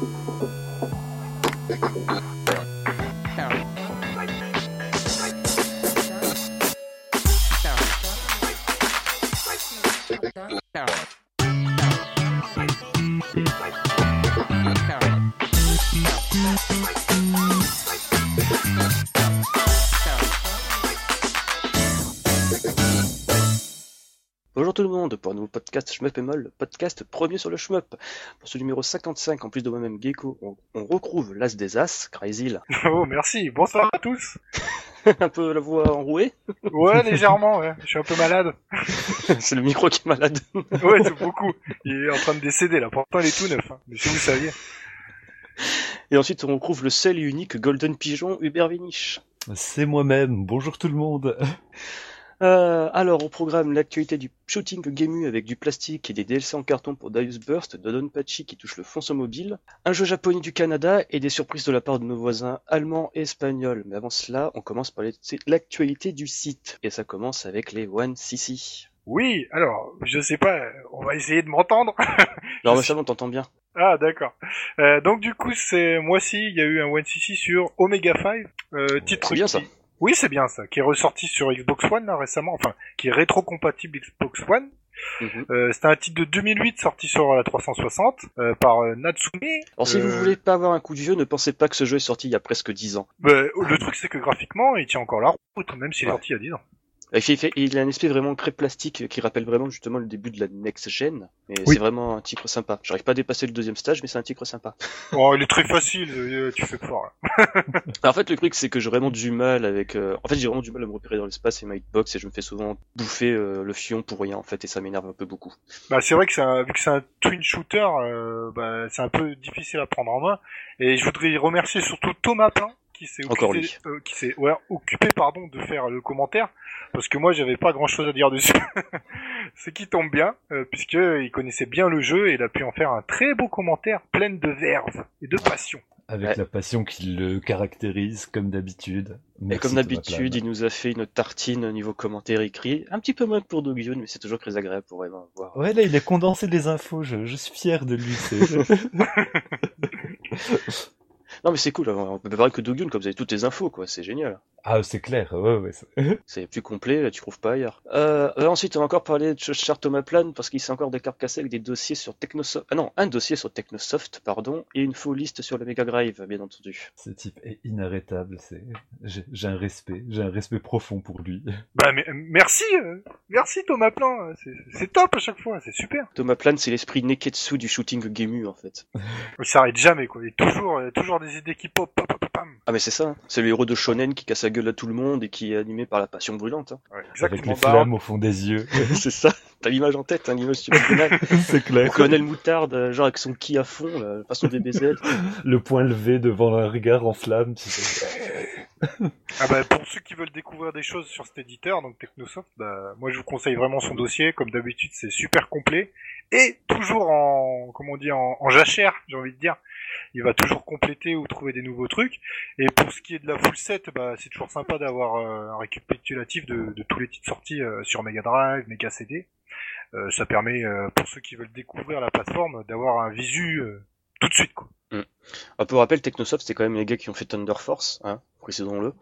Thank you. Podcast Shmup et Moll, le podcast premier sur le Shmup. Pour ce numéro 55, en plus de moi-même Gecko, on, on retrouve l'As des As, Crazy. Oh, merci. Bonsoir à tous. un peu la voix enrouée. Ouais, légèrement, ouais. Je suis un peu malade. C'est le micro qui est malade. Ouais, c'est beaucoup. Il est en train de décéder, là. Pourtant, il est tout neuf. Hein. Mais si vous saviez. Et ensuite, on retrouve le seul et unique Golden Pigeon Hubert Vinich. C'est moi-même. Bonjour tout le monde. Euh, alors, au programme, l'actualité du shooting Gemu avec du plastique et des DLC en carton pour Darius Burst, de Don Pachi qui touche le fond mobile, un jeu japonais du Canada et des surprises de la part de nos voisins allemands et espagnols. Mais avant cela, on commence par l'actualité du site. Et ça commence avec les One CC. Oui, alors, je sais pas, on va essayer de m'entendre. Alors, ça va, on t'entend bien. Ah, d'accord. Euh, donc, du coup, c'est moi aussi, il y a eu un One CC sur Omega 5. Euh, titre C'est bien qui- ça. Oui, c'est bien ça, qui est ressorti sur Xbox One là, récemment, enfin, qui est rétro-compatible Xbox One. Mhm. Euh, C'était un titre de 2008 sorti sur la 360 euh, par euh, Natsume. Alors, si vous Euh, voulez pas avoir un coup de vieux, ne pensez pas que ce jeu est sorti il y a presque 10 ans. bah, le truc, c'est que graphiquement, il tient encore la route, même s'il est sorti il y a 10 ans. Il, fait- il fait- il a un aspect vraiment très plastique qui rappelle vraiment justement le début de la next gen. Et Oui. c'est vraiment un titre sympa. J'arrive pas à dépasser le deuxième stage, mais c'est un titre sympa. Oh, il est très facile, euh, tu fais fort. Là. En fait, le truc, c'est que j'ai vraiment du mal avec. euh, En fait, j'ai vraiment du mal à me repérer dans l'espace et ma hitbox et je me fais souvent bouffer euh, le fion pour rien en fait et ça m'énerve un peu beaucoup. Bah, c'est vrai que c'est un, vu que c'est un twin shooter, euh, bah, c'est un peu difficile à prendre en main. Et je voudrais remercier surtout Thomas Plein qui s'est occupé, euh, qui s'est ouais, occupé pardon de faire le commentaire parce que moi j'avais pas grand chose à dire dessus. c'est qui tombe bien euh, puisque il connaissait bien le jeu et il a pu en faire un très beau commentaire plein de verve et de passion. Avec Ouais. la passion qui le caractérise, comme d'habitude. Et Merci, comme d'habitude, il nous a fait une tartine au niveau commentaire écrit, un petit peu moins que pour Dogyun, mais c'est toujours très agréable pour vraiment voir. Ouais, là, il a condensé les infos. Je, je suis fier de lui. Non mais c'est cool, on peut parler que Dogyun comme vous avez toutes les infos quoi, c'est génial. Ah, c'est clair. Ouais, ouais. c'est- plus complet, là, tu trouves pas ailleurs. Euh, euh, ensuite, on va encore parler de ce cher Thomas Plan, parce qu'il s'est encore des cartes cassées avec des dossiers sur Technosoft. Ah non, un dossier sur Technosoft, pardon, et une faux liste sur le Mega Drive, bien entendu. Ce type est inarrêtable. C'est, j'ai un respect. J'ai un respect profond pour lui. Bah mais, merci, euh, merci Thomas Plein, c'est- c'est top à chaque fois, c'est super. Thomas Plan, c'est l'esprit Neketsu du shooting Gemu, en fait. Il s'arrête jamais quoi, il est toujours, euh, toujours des idées qui pop, pop, pop, pop, pam. Ah mais c'est ça, hein. c'est le héros de Shonen qui casse la gueule à tout le monde et qui est animé par la passion brûlante. hein. Ouais, Avec les flammes au fond des yeux. c'est ça, t'as l'image en tête, hein, l'image subliminale. c'est Le clair. colonel Moutarde, euh, genre avec son ki à fond, là, façon DBZ. Le poing levé devant un regard en flamme. tu sais. Ah bah, pour ceux qui veulent découvrir des choses sur cet éditeur, donc Technosoft, bah, moi je vous conseille vraiment son dossier. Comme d'habitude, c'est super complet et toujours en, comment on dit, en, en jachère, j'ai envie de dire. Il va toujours compléter ou trouver des nouveaux trucs. Et pour ce qui est de la full set, bah, c'est toujours sympa d'avoir euh, un récapitulatif de, de tous les titres sortis euh, sur Mega Drive, Mega CD. Euh, ça permet, euh, pour ceux qui veulent découvrir la plateforme, d'avoir un visu euh, tout de suite. Quoi. Un peu rappel, Technosoft, c'est quand même les gars qui ont fait Thunder Force, hein, précisons-le.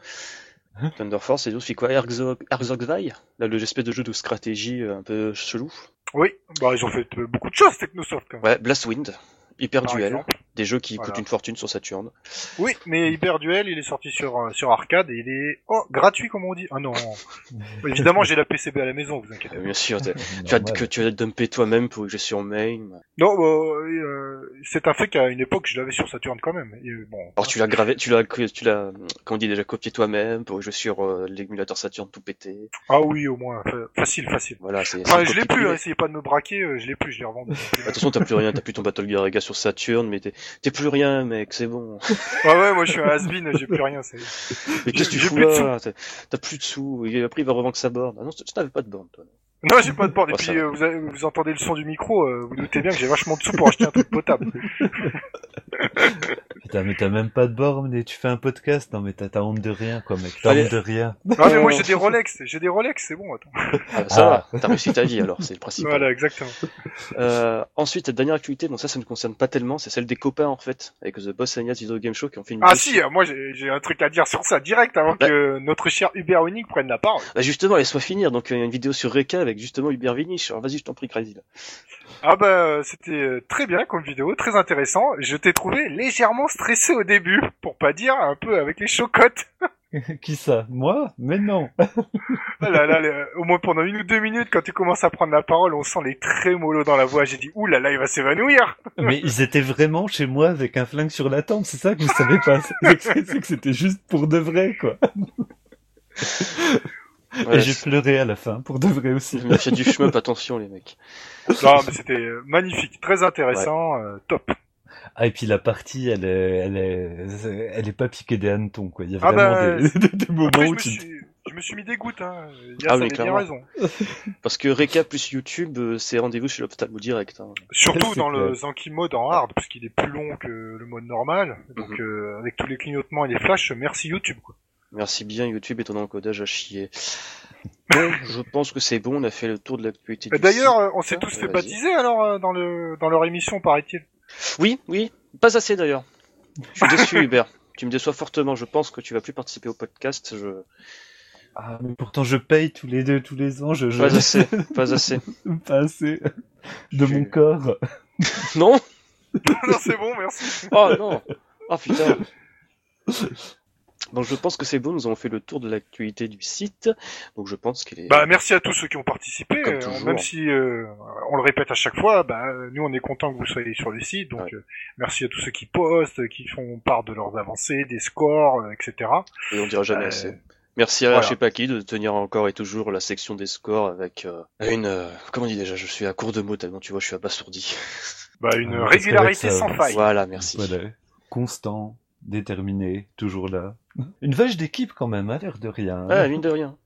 Hein Thunder Force, et aussi quoi Herzog, Herzogweih Là, l'espèce de jeu de stratégie euh, un peu chelou. Oui, bah, ils ont fait euh, beaucoup de choses Technosoft quand même. Ouais, Blastwind, Hyper par Duel, exemple. Des jeux qui Voilà. coûtent une fortune sur Saturn. Oui, mais Hyper Duel, il est sorti sur euh, sur arcade et il est oh gratuit comme on dit. Ah non. Évidemment, j'ai la PCB à la maison, vous inquiétez. Euh, pas. bien sûr, tu as, Normal. que tu as dumpé toi-même pour que en main. Non, bah, euh, c'est un fait qu'à une époque, je l'avais sur Saturn quand même. Et, bon. Alors tu l'as gravé, tu l'as, tu l'as, comment on dit déjà, copié toi-même pour jouer sur euh, l'émulateur Saturn tout pété. Ah oui, au moins, fa- facile, facile. Voilà, c'est. Enfin, je l'ai plus. Hein, essayez pas de me braquer. euh, je l'ai plus, je l'ai revendu. De toute façon, t'as plus rien, t'as plus ton Battle Gear Rega sur Saturn, mais t'es, plus rien, mec, c'est bon. ouais, ouais, moi je suis un has-been, j'ai plus rien. c'est- Mais qu'est-ce que tu fous là T'as plus de sous, et après il va revendre sa borne. Ah non, tu tu n'avais pas de borne, toi. Non, j'ai pas de bord. Et Oh, puis euh, vous, avez- vous entendez le son du micro, euh, vous doutez bien que j'ai vachement de sous pour acheter un truc potable. Putain, mais t'as même pas de borne et tu fais un podcast. Non, mais t'as t'as honte de rien, quoi, mec. T'as Allez. honte de rien. Non mais moi j'ai des Rolex, j'ai des Rolex, c'est bon, attends. Ah, ça Ah. va, t'as réussi ta vie alors, c'est le principal. Voilà, exactement. Euh, ensuite, dernière activité, donc ça, ça ne concerne pas tellement, c'est celle des copains en fait, avec The Boss and Yas Video Game Show qui ont fait une Ah si, moi j'ai un truc à dire sur ça direct avant Bah. que notre cher Uber Unique prenne la parole. Bah justement, laisse-moi finir. Donc, il y a une vidéo sur Reka avec justement Hubert Vinich. Alors, vas-y, je t'en prie, Crazy. là. Ah bah euh, c'était euh, très bien comme vidéo, très intéressant. Je t'ai trouvé légèrement stressé au début, pour pas dire un peu avec les chocottes. Qui ça? Moi? Mais non. Ah là là, le- au moins pendant une ou deux minutes, quand tu commences à prendre la parole, on sent les trémolos dans la voix. J'ai dit, ouh là là, il va s'évanouir. mais ils étaient vraiment chez moi avec un flingue sur la tempe. C'est ça que vous savez pas. C'est que c'est que c'était juste pour de vrai, quoi. Ouais, et j'ai c'est- pleuré à la fin, pour de vrai aussi. A du shmup, attention les mecs. Non, mais c'était euh, magnifique, très intéressant, euh, top. Ah, et puis la partie, elle est, elle est, elle est pas piquée des hannetons, quoi. Il y a Ah vraiment bah, des, des moments Après, je où me, tu... suis, je me suis mis des gouttes, hein. Yas Ah bien raison. Parce que Reka plus YouTube, euh, c'est rendez-vous chez l'Ophthalmo direct. Hein. Surtout C'est dans le. Zanki mode en hard, parce qu'il est plus long que le mode normal. Donc, Mhm. euh, avec tous les clignotements et les flashs, merci YouTube, quoi. Merci bien YouTube et ton encodage à chier. Bon, je pense que c'est bon, on a fait le tour de l'actualité. Euh, du D'ailleurs, on s'est Ah, tous fait vas-y. baptiser, alors, euh, dans le, dans leur émission, paraît-il? Oui, oui, pas assez d'ailleurs. Je suis déçu Hubert. Tu me déçois fortement, je pense que tu vas plus participer au podcast. Je... Ah, mais pourtant je paye tous les deux, tous les ans, je, je... Pas assez, pas assez. pas assez de Je- mon corps. Non? Non, c'est bon, merci. Oh non Oh putain Donc je pense que c'est bon, nous avons fait le tour de l'actualité du site. Donc je pense qu'il est... Bah, merci à tous ceux qui ont participé. Comme euh, toujours. même si euh, on le répète à chaque fois, bah, nous on est content que vous soyez sur le site. Donc Ouais. euh, merci à tous ceux qui postent, qui font part de leurs avancées, des scores, euh, etc. Et on dira jamais Euh, assez. Merci à voilà. je sais pas qui de tenir encore et toujours la section des scores avec euh, une... euh, comment on dit déjà? Je suis à court de mots tellement tu vois, je suis abasourdi. Bah, une régularité ça, sans faille. Voilà, merci. Voilà. Constant, déterminé, toujours là. Une vache d'équipe quand même, à l'air de rien. hein. Ah, mine de rien.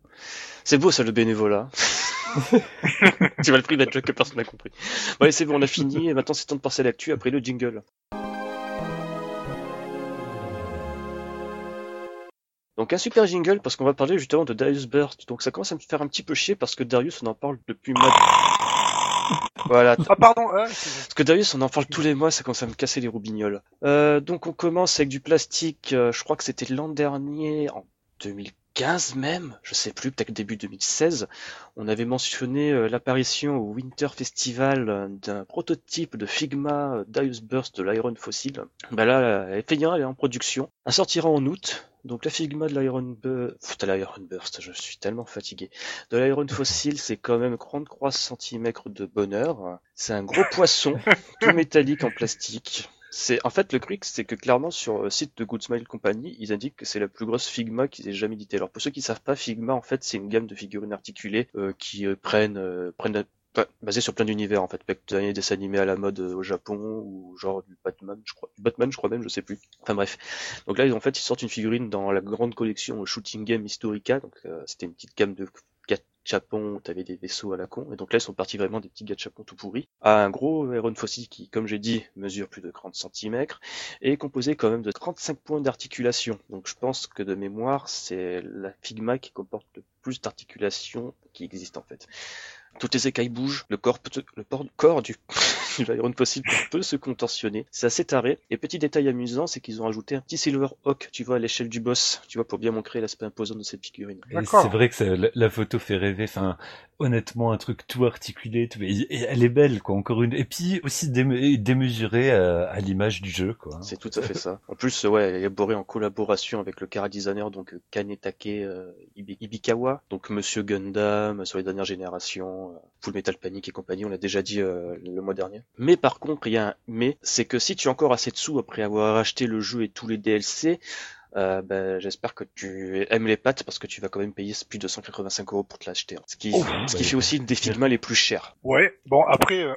C'est beau ça le bénévolat. tu vas le prix d'être que personne n'a compris. Bon, allez, c'est bon, on a fini. Et maintenant, c'est temps de passer à l'actu après le jingle. Donc un super jingle parce qu'on va parler justement de Darius Burst. Donc ça commence à me faire un petit peu chier parce que Darius on en parle depuis mois. Voilà. Ah pardon. Parce que Darius on en parle tous les mois, ça commence à me casser les roubignoles. Euh, donc on commence avec du plastique. euh, je crois que c'était l'an dernier, en 2015 même, je sais plus, peut-être début 2016. On avait mentionné euh, l'apparition au Winter Festival euh, d'un prototype de Figma euh, Darius Burst de l'Iron Fossil. Bah là, elle est Figma, elle est en production. Elle sortira en août. Donc la Figma de l'Iron Burst, l'Iron Burst, je suis tellement fatigué. De l'Iron Fossil, c'est quand même 33 cm de bonheur. C'est un gros poisson, tout métallique en plastique. C'est en fait le truc, c'est que clairement sur le site de Good Smile Company, ils indiquent que c'est la plus grosse Figma qu'ils aient jamais édité. Alors pour ceux qui savent pas, Figma en fait c'est une gamme de figurines articulées euh, qui euh, prennent euh, prennent pas- basées sur plein d'univers en fait, avec des dessins animés à la mode euh, au Japon ou genre du Batman, je crois, du Batman je crois même, je sais plus. Enfin bref. Donc là ils- en fait ils sortent une figurine dans la grande collection Shooting Game Historica, donc euh, c'était une petite gamme de où t'avais des vaisseaux à la con, et donc là ils sont partis vraiment des petits gachapons tout pourris, à un gros Iron Fossil qui, comme j'ai dit, mesure plus de 30 cm, et composé quand même de 35 points d'articulation. Donc je pense que de mémoire, c'est la Figma qui comporte le plus d'articulation qui existe en fait. Toutes les écailles bougent, le corps, peut- le por- corps du, du Iron Fossil peut se contorsionner. C'est assez taré. Et petit détail amusant, c'est qu'ils ont ajouté un petit Silver Hawk, tu vois, à l'échelle du boss, tu vois, pour bien montrer l'aspect imposant de cette figurine. C'est vrai que ça- la, la photo fait rêver. Enfin, honnêtement, un truc tout articulé. Tout, et, et elle est belle, quoi. Encore une. Et puis aussi déme- démesurée à, à l'image du jeu, quoi. C'est tout à fait ça. En plus, euh, ouais, élaboré en collaboration avec le cara designer, donc euh, Kanetake euh, Ibi- Ibikawa, donc Monsieur Gundam euh, sur les dernières générations, euh, Full Metal Panic et compagnie, on l'a déjà dit euh, le mois dernier. Mais par contre, il y a un mais, c'est que si tu as encore assez de sous après avoir acheté le jeu et tous les DLC, euh, ben, j'espère que tu aimes les pattes parce que tu vas quand même payer plus de 185 euros pour te l'acheter. hein. Ce qui, Oh, ce qui ouais. fait aussi une des Figma les plus chères. Ouais. Bon après, euh,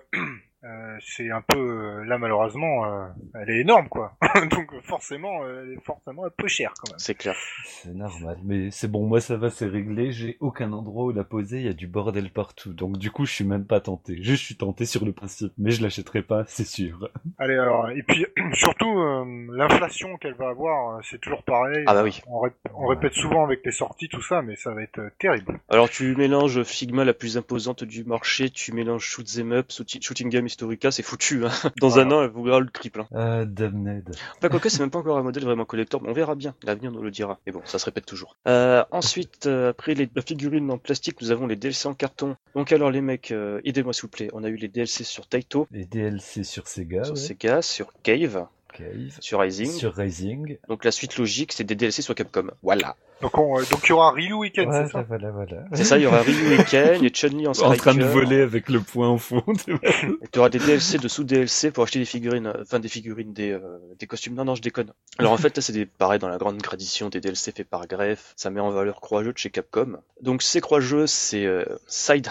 euh, c'est un peu euh, là malheureusement, euh, elle est énorme quoi. donc forcément, euh, elle est forcément un peu chère quand même. C'est clair. C'est normal, mais c'est bon, moi ça va, c'est réglé, j'ai aucun endroit où la poser, il y a du bordel partout, donc du coup je suis même pas tenté. Je suis tenté sur le principe, mais je l'achèterai pas, c'est sûr. Allez alors, et puis surtout euh, l'inflation qu'elle va avoir, c'est toujours pareil. Ah bah oui. On, rép- on répète souvent avec les sorties tout ça, mais ça va être euh, terrible. Alors tu mélanges Figma la plus imposante du marché, tu mélanges Shoot 'em Up, Shooting Shooting Game Historica, c'est foutu. Hein. Dans Voilà. un an, elle voudra le triple. Hein. Ah, Damned. Enfin, quoique, c'est même pas encore un modèle vraiment collector, mais on verra bien. L'avenir nous le dira. Mais bon, ça se répète toujours. Euh, ensuite, euh, après les, la figurine en plastique, nous avons les DLC en carton. Donc alors les mecs, euh, aidez-moi s'il vous plaît. On a eu les DLC sur Taito, Les DLC sur Sega, sur ouais. Sega, sur Cave, Cave. sur Rising. Sur Rising. Donc la suite logique, c'est des DLC sur Capcom. Voilà. Donc on, euh, donc il y aura Ryu Weekend, Voilà, c'est ça voilà, voilà. C'est ça, il y aura Ryu et Ken et Chun-Li en En train de voler avec le poing au fond. Et tu auras des DLC de sous-DLC pour acheter des figurines, euh, enfin des figurines, des, euh, des costumes. Non, non, je déconne. Alors en fait, là, c'est des, pareil dans la grande tradition des DLC faits par Greff. Ça met en valeur Croix-Jeux de chez Capcom. Donc ces Croix-Jeux, c'est euh, Side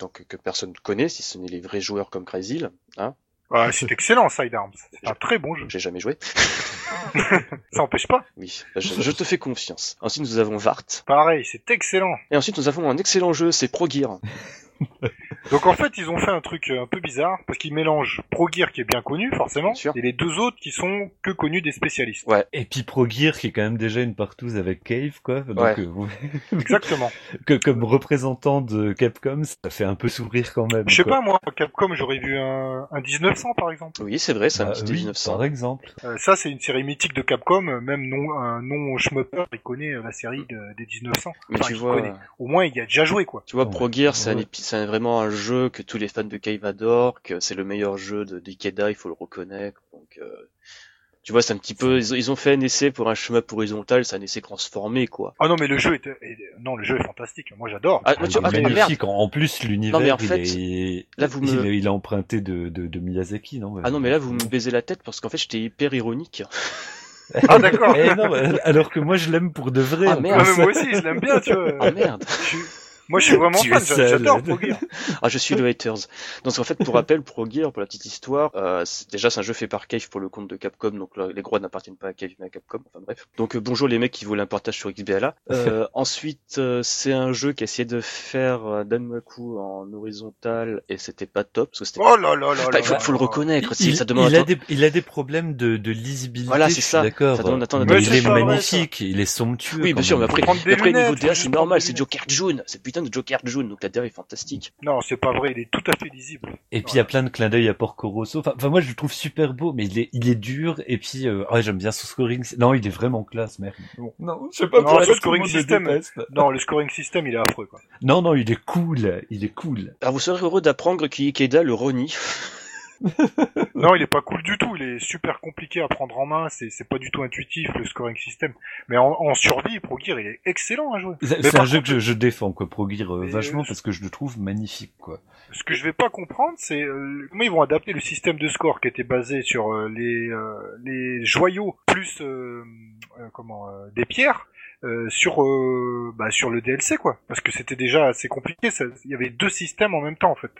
donc que personne ne connaît, si ce n'est les vrais joueurs comme Crazy. Hein Ah, C'est excellent Sidearms, c'est un très bon jeu. J'ai jamais joué. Ça empêche pas. Oui, je, je te fais confiance. Ensuite, nous avons Vart. Pareil, c'est excellent. Et ensuite, nous avons un excellent jeu, c'est Pro Gear. Donc en fait, ils ont fait un truc euh, un peu bizarre parce qu'ils mélangent Pro Gear qui est bien connu forcément Bien et les deux autres qui sont que connus des spécialistes. Et puis Pro Gear qui est quand même déjà une partouze avec Cave, quoi. Donc, Ouais. euh, vous- Exactement. que, comme représentant de Capcom, ça fait un peu sourire quand même. Je sais pas moi, Capcom, j'aurais vu un, un 1900 par exemple. Oui, c'est vrai, c'est un Bah, petit oui, 1900. par exemple. Euh, ça c'est une série mythique de Capcom, même non un non schmupper, il connaît la série de- des 1900. Mais Enfin, tu vois, connaît. Au moins il y a déjà joué quoi. Tu vois, Ouais. Pro Gear, c'est un, Ouais. C'est vraiment un jeu que tous les fans de Cave adorent, que c'est le meilleur jeu de d'Ikeda, il faut le reconnaître. Donc, euh, tu vois, c'est un petit peu, ils, ont- ils ont fait un essai pour un chemin horizontal, c'est un essai transformé, quoi. Ah non mais le jeu est, est- non le jeu est fantastique, moi j'adore. Ah, Ah, mais tu- il ah, merde. magnifique. En en plus, l'univers, en il, fait, est... là, vous il, me- est- il est emprunté de, de, de Miyazaki, non? Ah non, mais là, vous me baisez la tête parce qu'en fait, j'étais hyper ironique. Ah d'accord. Eh non, alors que moi, je l'aime pour de vrai. Ah, merde. Ah, moi aussi je l'aime bien tu vois. Ah merde. Je Moi je suis vraiment Tu fan, j'adore Pro Gear. Ah, je suis le haters. Donc, en fait, pour rappel, Pro Gear, pour la petite histoire, euh, déjà, c'est un jeu fait par Cave pour le compte de Capcom, donc là, les droits n'appartiennent pas à Cave, mais à Capcom. Enfin, bref. Donc, euh, bonjour les mecs qui voulaient un partage sur XBLA. Euh, ensuite, euh, c'est un jeu qui a essayé de faire euh, Danmaku en horizontal, et c'était pas top, parce que c'était Oh là là là Enfin, il faut, faut le reconnaître, Il, si ça demande il a des, il a des problèmes de, de lisibilité. Voilà, c'est ça. D'accord. Il est magnifique, il est somptueux. Oui, bien sûr, mais après, prendre des mais après niveau faut c'est normal, c'est Joker June, c'est putain de Joker June, donc la DA est fantastique. Non, c'est pas vrai, il est tout à fait lisible. Et puis il y a plein de clins d'œil à Porco Rosso. Enfin, enfin, moi je le trouve super beau, mais il est, il est dur. Et puis, euh, ouais, j'aime bien son scoring. Non, il est vraiment classe, merde. Bon. Non, je sais pas Non, tout le scoring le system- déteste. Non, le scoring system, il est affreux, quoi. Non, non, il est cool. Il est cool. Alors vous serez heureux d'apprendre qu'Ikeda le renie. Non, il est pas cool du tout, il est super compliqué à prendre en main, c'est c'est pas du tout intuitif, le scoring system. Mais en, en survie, Pro Gear, il est excellent à jouer. C'est un jeu contre, que je, je défends, quoi, Pro Gear, euh, Mais, vachement, euh, parce que je le trouve magnifique, quoi. Ce que je vais pas comprendre, c'est euh, comment ils vont adapter le système de score qui était basé sur euh, les, euh, les joyaux plus euh, euh, comment euh, des pierres euh, sur euh, bah, sur le DLC quoi. Parce que c'était déjà assez compliqué. ça- Il y avait deux systèmes en même temps en fait.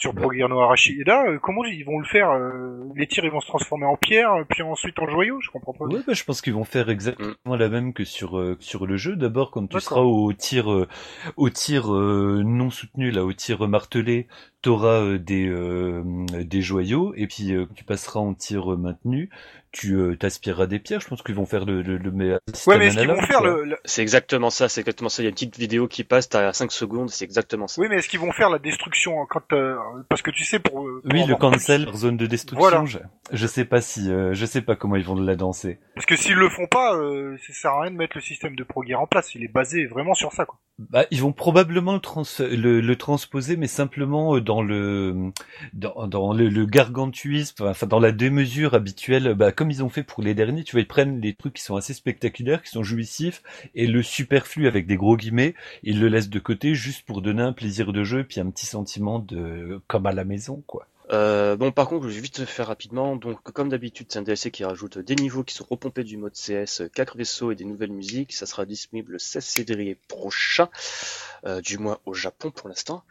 Sur. Pro Gear no Arashi. Et là, euh, comment ils vont le faire euh, Les tirs, ils vont se transformer en pierre, puis ensuite en joyaux. Je comprends pas. Ouais, bah, je pense qu'ils vont faire exactement la même que sur euh, sur le jeu. D'abord, quand tu seras au tir euh, au tir euh, non soutenu, là, au tir martelé, t'auras euh, des euh, des joyaux, et puis euh, tu passeras en tir euh, maintenu, tu euh, t'aspireras des pierres. Je pense qu'ils vont faire le le, le meilleur Ouais, mais est-ce qu'ils vont faire le, le- C'est exactement ça, c'est exactement ça. Il y a une petite vidéo qui passe, t'as 5 secondes, c'est exactement ça. Oui, mais est-ce qu'ils vont faire la destruction quand euh, parce que tu sais pour, euh, pour Oui, le avoir plus- cancel, zone de destruction. Voilà. Je, je sais pas si, euh, je sais pas comment ils vont la danser. Parce que s'ils le font pas, euh, ça sert à rien de mettre le système de Pro Gear en place. Il est basé vraiment sur ça, quoi. Bah, ils vont probablement le, trans le, le transposer, mais simplement dans le dans, dans le, le gargantuisme, enfin dans la démesure habituelle. Bah, comme ils ont fait pour les derniers, tu vois, ils prennent les trucs qui sont assez spectaculaires, qui sont jouissifs, et le superflu avec des gros guillemets, ils le laissent de côté juste pour donner un plaisir de jeu, puis un petit sentiment de comme à la maison, quoi. Euh, bon, par contre, je vais vite faire rapidement. Donc, comme d'habitude, c'est un DLC qui rajoute des niveaux qui sont repompés du mode CS, 4 vaisseaux et des nouvelles musiques. Ça sera disponible le 16 février prochain, euh, du moins au Japon pour l'instant.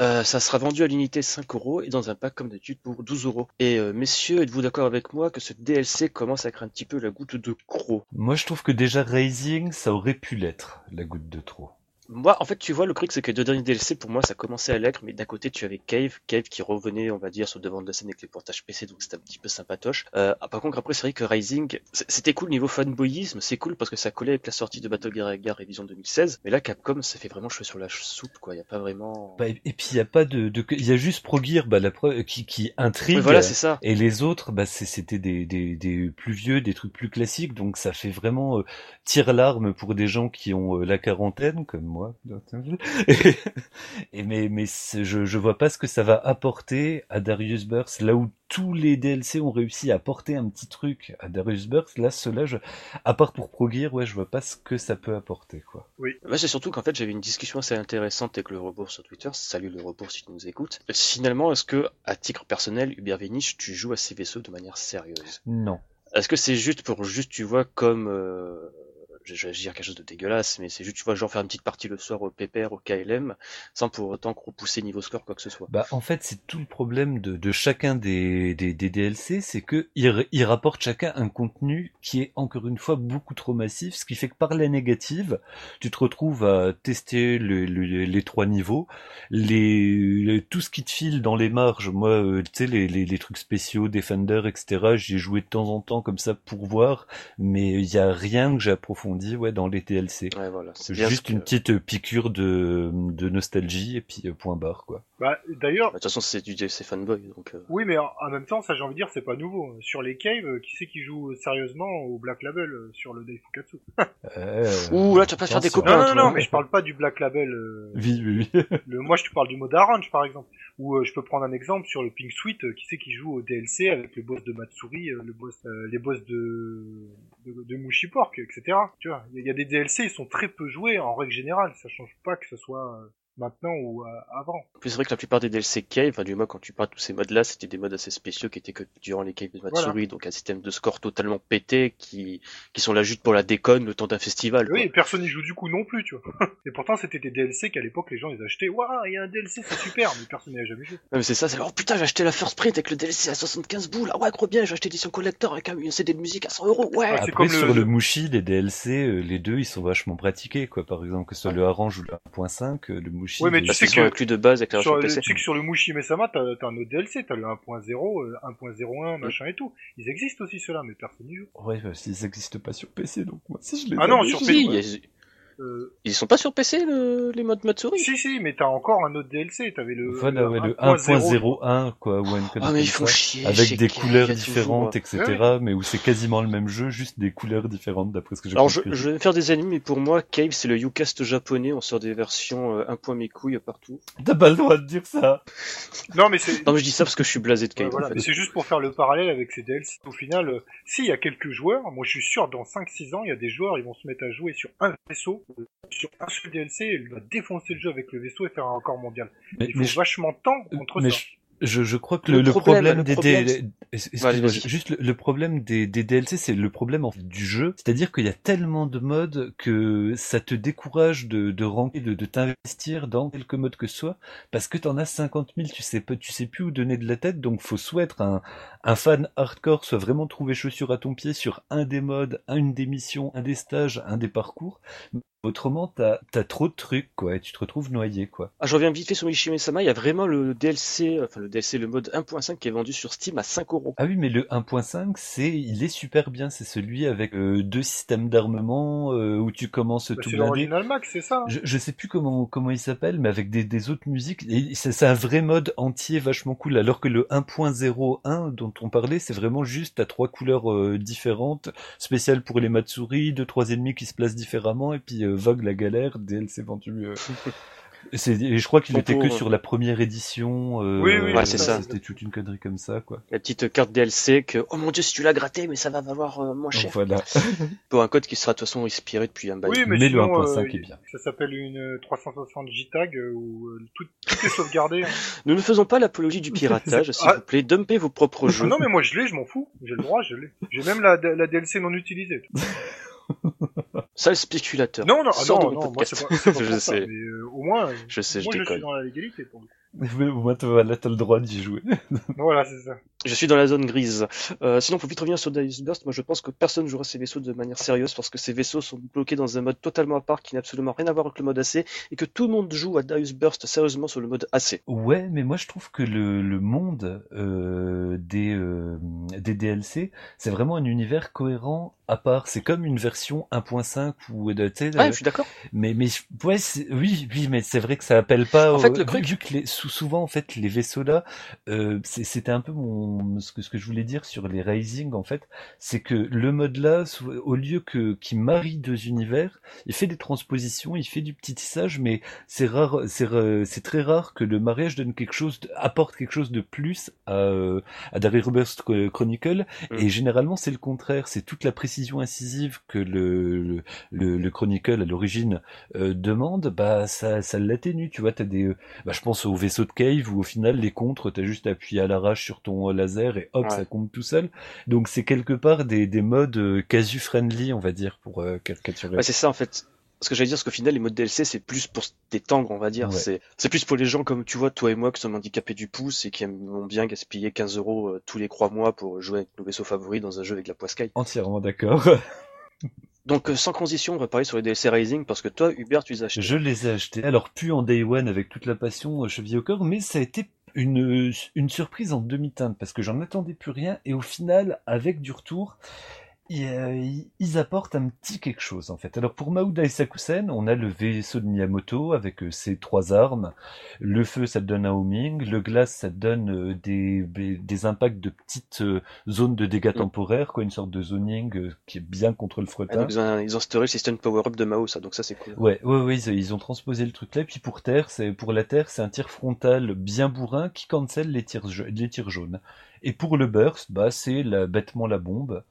Euh, ça sera vendu à l'unité 5 euros et dans un pack comme d'habitude pour 12 euros. Et euh, messieurs, êtes-vous d'accord avec moi que ce DLC commence à créer un petit peu la goutte de croc Moi, je trouve que déjà Rising, ça aurait pu l'être, la goutte de trop. Moi, en fait, tu vois, le truc, c'est que les deux derniers DLC, pour moi, ça commençait à l'être, mais d'un côté, tu avais Cave, Cave qui revenait, on va dire, sur le devant de la scène avec les portages PC, donc c'était un petit peu sympatoche. Euh, ah, par contre, après, c'est vrai que Rising, c'était cool niveau fanboyisme, c'est cool parce que ça collait avec la sortie de Battle Gear Gear Révision 2016, mais là, Capcom, ça fait vraiment cheveux sur la soupe, quoi, y a pas vraiment... Bah, et et puis, il y a pas de, de, il y a juste Progear, bah, la preuve, qui, qui intrigue. Voilà, c'est ça. Et les autres, bah, c'était des, des, des plus vieux, des trucs plus classiques, donc ça fait vraiment euh, tire l'arme pour des gens qui ont euh, la quarantaine, comme moi. Et, et mais je, je vois pas ce que ça va apporter à Darius Burst, là où tous les DLC ont réussi à apporter un petit truc à Darius Burst, là, cela, je, à part pour Progear, ouais, je vois pas ce que ça peut apporter, quoi. Ouais, c'est surtout qu'en fait, j'avais une discussion assez intéressante avec le rebours sur Twitter. Salut le rebours si tu nous écoutes. Finalement, est-ce que, à titre personnel, Hubert Véniche, tu joues à ces vaisseaux de manière sérieuse? Non. Est-ce que c'est juste pour juste, tu vois, comme, euh, je, vais dire quelque chose de dégueulasse, mais c'est juste, tu vois, genre faire une petite partie le soir au PPR, au KLM, sans pour autant repousser niveau score, quoi que ce soit. Bah, en fait, c'est tout le problème de, de chacun des, des, des DLC, c'est que ils, ils rapportent chacun un contenu qui est encore une fois beaucoup trop massif, ce qui fait que par la négative, tu te retrouves à tester le- le- les trois niveaux, les, les- tout ce qui te file dans les marges. Moi, euh, tu sais, les, les, les trucs spéciaux, Defender, etc. J'y ai joué de temps en temps comme ça pour voir, mais il y a rien que j'ai approfondi, ouais, dans les DLC. Ouais, voilà. C'est C'est juste ce que- une petite euh, piqûre de, de nostalgie et puis euh, point barre, quoi. Bah, d'ailleurs, De toute façon, c'est du DLC fanboy, donc. euh, oui, mais en, en même temps, ça, j'ai envie de dire, c'est pas nouveau. Sur les caves, qui c'est qui joue sérieusement au Black Label sur le Dai Fukatsu? Euh, Ouh, là, tu vas pas faire des copains, Non, non, non, mais je parle pas du Black Label. euh, Oui, oui, oui. le, moi, je te parle du mode Arrange, par exemple. Ou euh, je peux prendre un exemple sur le Pink Suite, euh, qui c'est qui joue au DLC avec le boss de Matsuri, euh, le boss, euh, les boss de, de, de Mushi Pork, etc. Tu il y, y a des DLC, ils sont très peu joués en règle générale. Ça change pas que ce soit euh, maintenant ou euh, avant. En plus, c'est vrai que la plupart des DLC Cave, enfin, du moins, quand tu parles de tous ces modes-là, c'était des modes assez spéciaux qui étaient que durant les Cave de Matsuri, donc un système de score totalement pété, qui, qui sont là juste pour la déconne le temps d'un festival. Oui, quoi. personne n'y joue du coup non plus, tu vois. et pourtant, c'était des DLC qu'à l'époque les gens ils achetaient. Waouh, il y a un DLC, c'est super, mais personne n'y a jamais joué. Mais c'est ça, c'est oh putain, j'ai acheté la First Print avec le DLC à 75 boules. Ah ouais, gros bien, j'ai acheté l'édition collector avec un CD de musique à 100 euros. Ouais. C'est Après, comme sur le- le Mushi, les DLC, euh, les deux, ils sont vachement pratiqués, quoi. Par exemple, que ce soit le Arrange ou le 1.5, euh, le Mushi. Ouais, mais tu sais que- inclus de base avec la Sur, PC. tu sais que sur le Mushi Mesama, t'as t'as un autre DLC, t'as le 1.0, euh, 1.01, machin et tout. Ils existent aussi ceux-là, mais personne n'y joue. Ouais, bah, ils existent pas sur PC, donc moi, si je les Ah non, sur PC, Euh, ils sont pas sur PC, le- les modes Matsuri? Si, si, mais t'as encore un autre DLC, t'avais le, Voilà, ouais, le 1.0. 1.01, quoi, ou une Ah, mais ils font chier. Avec des couleurs différentes, etc., mais où c'est quasiment le même jeu, juste des couleurs différentes, d'après ce que j'ai Alors, je, compris. je vais me faire des ennemis, mais pour moi, Cave, c'est le Ucast japonais. On sort des versions euh, un point mes couilles partout. T'as pas le droit de dire ça Non, mais c'est, Non, mais je dis ça parce que je suis blasé de Ouais, Cave. voilà, en fait. mais c'est juste pour faire le parallèle avec ces DLC. Au final, euh, s'il y a quelques joueurs, moi je suis sûr dans 5-6 ans, il y a des joueurs, ils vont se mettre à jouer sur un vaisseau, sur un seul DLC, il va défoncer le jeu avec le vaisseau et faire un record mondial. Mais, Il faut mais vachement de temps contre mais ça. je- Je, je crois que Le le, le problème- des, problème, juste le, le problème des, des DLC, c'est le problème en fait, du jeu. C'est-à-dire qu'il y a tellement de modes que ça te décourage de, de ranker, de, de t'investir dans quelque mode que ce soit, parce que t'en as 50 000, tu sais pas, tu sais plus où donner de la tête, donc faut soit être un, un fan hardcore, soit vraiment trouver chaussure à ton pied sur un des modes, une des missions, un des stages, un des parcours. Autrement, t'as as trop de trucs, quoi, et tu te retrouves noyé, quoi. Ah, je reviens vite fait sur Mishime-sama, il y a vraiment le DLC, enfin le DLC, le mode 1.5 qui est vendu sur Steam à 5 euros. Ah oui, mais le 1.5, c'est, il est super bien. C'est celui avec euh, deux systèmes d'armement euh, où tu commences Bah, tout l'original Max, c'est ça hein Je, je sais plus comment comment il s'appelle, mais avec des, des autres musiques. C'est un vrai mode entier vachement cool. Alors que le 1.01 dont on parlait, c'est vraiment juste à trois couleurs euh, différentes, spécial pour les Matsuri, deux trois ennemis qui se placent différemment, et puis euh, Vogue la galère, DLC vendu. euh, et je crois qu'il était que sur la première édition. euh, Oui, oui, Ouais, c'est ça. C'était toute une connerie comme ça, quoi. La petite carte DLC que, oh mon dieu, si tu l'as gratté, mais ça va valoir euh, moins cher. Voilà. Pour un code qui sera de toute façon inspiré depuis un bail. Oui, mais, Mais le sinon, 1.5 euh, est bien. Ça s'appelle une euh, 360 JTAG euh, où euh, tout, tout est sauvegardé. hein. Nous ne faisons pas l'apologie du piratage, s'il Ah. vous plaît, dumpez vos propres jeux. non, mais moi je l'ai, je m'en fous. J'ai le droit, je l'ai. J'ai même la, la DLC non utilisée. Sale spéculateur. Non, non, ah, Sors non, non, moi c'est pas, pas Je ça. sais. Mais euh, au moins, Je sais, je moi je suis déconne. dans la légalité. Pour le coup. Au moins, là, t'as le droit d'y jouer. voilà, c'est ça. Je suis dans la zone grise. Euh, sinon, pour vite revenir sur Darius Burst, moi je pense que personne jouera ces vaisseaux de manière sérieuse parce que ces vaisseaux sont bloqués dans un mode totalement à part qui n'a absolument rien à voir avec le mode AC et que tout le monde joue à Darius Burst sérieusement sur le mode AC. Ouais, mais moi je trouve que le, le monde euh, des, euh, des DLC, c'est vraiment un univers cohérent à part. C'est comme une version 1.5 ou de, Ouais, je suis d'accord. Mais mais ouais, oui, oui, mais c'est vrai que ça appelle pas. En fait, le truc, vu que les, souvent en fait les vaisseaux là, c'était un peu mon ce que ce que je voulais dire sur les Rising en fait, c'est que le mode là, au lieu que qui marie deux univers, il fait des transpositions, il fait du petit tissage, mais c'est rare, c'est c'est très rare que le mariage donne quelque chose, apporte quelque chose de plus à euh, à Darry Roberts Chronicle, mm. et généralement c'est le contraire, c'est toute la précision incisive que le le, le, Chronicle à l'origine euh, demande, bah ça ça l'atténue, tu vois, t'as des, bah je pense au vaisseau de Cave où au final les contres, t'as juste appuyé à l'arrache sur ton laser et hop, ça compte tout seul. Donc c'est quelque part des, des modes euh, casu friendly, on va dire, pour euh, Ouais, c'est ça en fait. Ce que j'allais dire, c'est qu'au final, les modes DLC, c'est plus pour des tangres, on va dire. C'est, c'est plus pour les gens comme tu vois, toi et moi, qui sommes handicapés du pouce et qui aiment bien gaspiller 15 euros euh, tous les 3 mois pour jouer avec nos vaisseaux favoris dans un jeu avec la poiscaille. Entièrement d'accord. Donc euh, sans transition, on va parler sur les DLC Rising parce que toi, Hubert, tu les as achetés. Je les ai achetés. Alors plus en day one avec toute la passion cheville au corps, mais ça a été une, surprise en demi-teinte parce que j'en attendais plus rien et au final, avec du retour, ils apportent un petit quelque chose en fait. Alors pour Maouda et Sakusen, on a le vaisseau de Miyamoto avec euh, ses trois armes. Le feu, ça donne un homing. Le glace, ça donne euh, des, des impacts de petites euh, zones de dégâts mm. temporaires, quoi, une sorte de zoning qui est bien contre le fretin. ils, ont, ils ont le système power-up de Mao, ça, donc ça c'est cool. Ouais, ouais, ouais, ils, ont transposé le truc là. Puis pour terre, c'est pour la terre, c'est un tir frontal bien bourrin qui cancelle les tirs, les tirs jaunes. Et pour le burst, bah c'est bêtement la bombe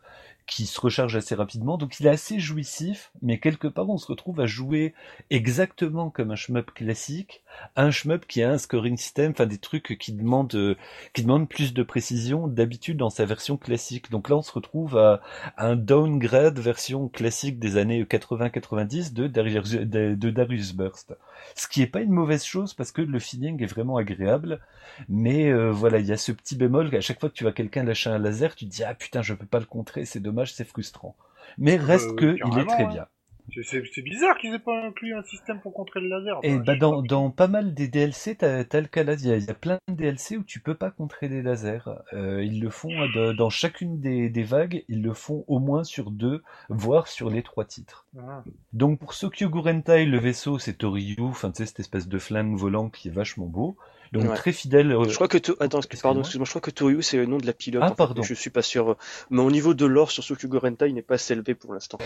qui se recharge assez rapidement, donc il est assez jouissif, mais quelque part on se retrouve à jouer exactement comme un shmup classique, un shmup qui a un scoring system, enfin des trucs qui demandent euh, qui demandent plus de précision d'habitude dans sa version classique. Donc là on se retrouve à, un downgrade version classique des années 80-90 de, Darius Burst. Ce qui est pas une mauvaise chose parce que le feeling est vraiment agréable, mais euh, voilà, il y a ce petit bémol qu'à chaque fois que tu vois quelqu'un lâcher un laser, tu te dis ah putain je peux pas le contrer, c'est dommage, c'est frustrant. Mais reste euh, que il est très hein. bien. C'est bizarre qu'ils aient pas inclus un système pour contrer le laser. Et bah dans, dans pas mal des DLC, t'as as le cas là, il y, a plein de DLC où tu peux pas contrer les lasers. Euh, ils le font dans chacune des, des, vagues, ils le font au moins sur deux, voire sur les trois titres. Ah. Donc pour Sokyo Gurentai, le vaisseau c'est Toriyu, enfin tu sais cette espèce de flingue volant qui est vachement beau. Donc très fidèle. Je crois que attends, pardon, excuse-moi, je crois que Toriu c'est le nom de la pilote. Ah pardon. je suis pas sûr, mais au niveau de l'or sur Sokugo Rentai, il n'est pas assez élevé pour l'instant.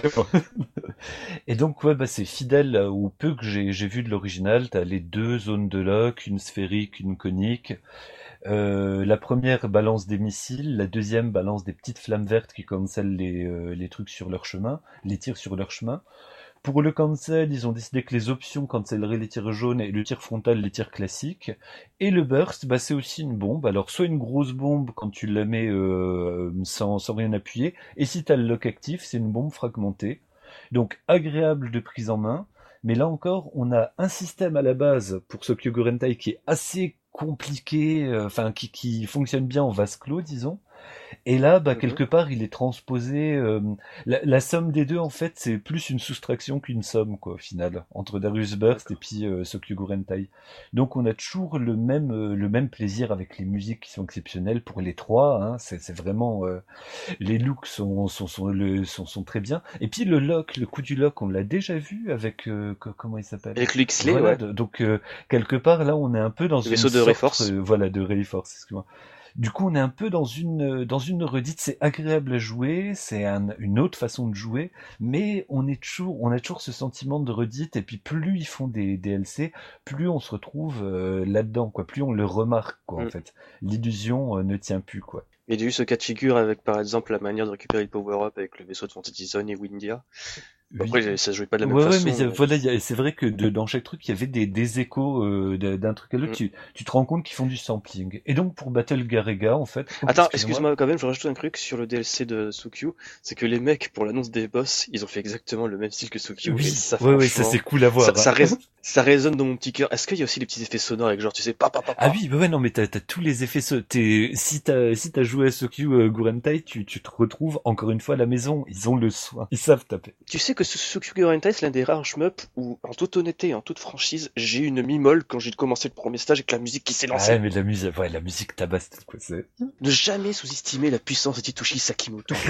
Et donc ouais, bah c'est fidèle au peu que j'ai j'ai vu de l'original. T'as les deux zones de lock, une sphérique, une conique. Euh, la première balance des missiles, la deuxième balance des petites flammes vertes qui cancellent les, euh, les trucs sur leur chemin, les tirs sur leur chemin. Pour le cancel, ils ont décidé que les options cancelleraient les tirs jaunes et le tir frontal les tirs classiques. Et le burst, bah, c'est aussi une bombe. Alors soit une grosse bombe quand tu la mets euh, sans, sans rien appuyer, et si tu as le lock actif, c'est une bombe fragmentée. Donc agréable de prise en main. Mais là encore, on a un système à la base pour ce Kyogorentai qui est assez compliqué, euh, enfin qui, qui fonctionne bien en vase clos, disons. Et là, bah, mhm. quelque part, il est transposé. Euh, la, somme des deux, en fait, c'est plus une soustraction qu'une somme, quoi, au final, entre Darius Burst et puis euh, Sokyugu Rentai. Donc, on a toujours le même, euh, le même plaisir avec les musiques qui sont exceptionnelles pour les trois. Hein, c'est vraiment euh, les looks sont sont sont, le, sont sont très bien. Et puis le lock, le coup du lock, on l'a déjà vu avec comment il s'appelle? Avec l'Xley, ouais. Donc quelque part, là, on est un peu dans une sorte, de Reforce. voilà, de Reforce. Excuse-moi. Du coup, on est un peu dans une dans une redite. C'est agréable à jouer, c'est une autre façon de jouer, mais on est toujours on a toujours ce sentiment de redite. Et puis plus ils font des DLC, plus on se retrouve euh, là-dedans, quoi. Plus on le remarque, quoi. En mm. fait, l'illusion euh, ne tient plus, quoi. Il y a eu ce cas de figure avec, par exemple, la manière de récupérer le power-up avec le vaisseau de Fantasy Zone et Windia. Après, ça jouait pas de la même Ouais, façon. ouais, mais mais- voilà, c'est vrai que de- dans chaque truc, il y avait des, des échos euh, d'un truc à l'autre. Mm. Tu, tu te rends compte qu'ils font du sampling. Et donc pour Battle Garega, en fait. Attends, excuse-moi quand même, je rajoute un truc sur le DLC de Sukyu, c'est que les mecs, pour l'annonce des boss, ils ont fait exactement le même style que Sukyu. Oui, et ça, ouais, ouais, ça c'est cool à voir. ça, ça, hein. ça résonne dans mon petit cœur. Est-ce qu'il y a aussi les petits effets sonores avec genre, tu sais, papa, papa. Ah oui, bah ouais, non, mais t'as as tous les effets. so- t'es- Si t'as si t'as joué à Sokyu euh, Gurentai, tu, tu te retrouves encore une fois à la maison. Ils ont le soin. Ils savent taper. Tu sais que Gorentai, c'est l'un des rares shmups où, en toute honnêteté et en toute franchise, j'ai eu une mi-molle quand j'ai commencé le premier stage avec la musique qui s'est Ah lancée. ouais, mais la musique, ouais, la musique tabasse, quoi, c'est? Ne jamais sous-estimer la puissance de Titoshi Sakimoto.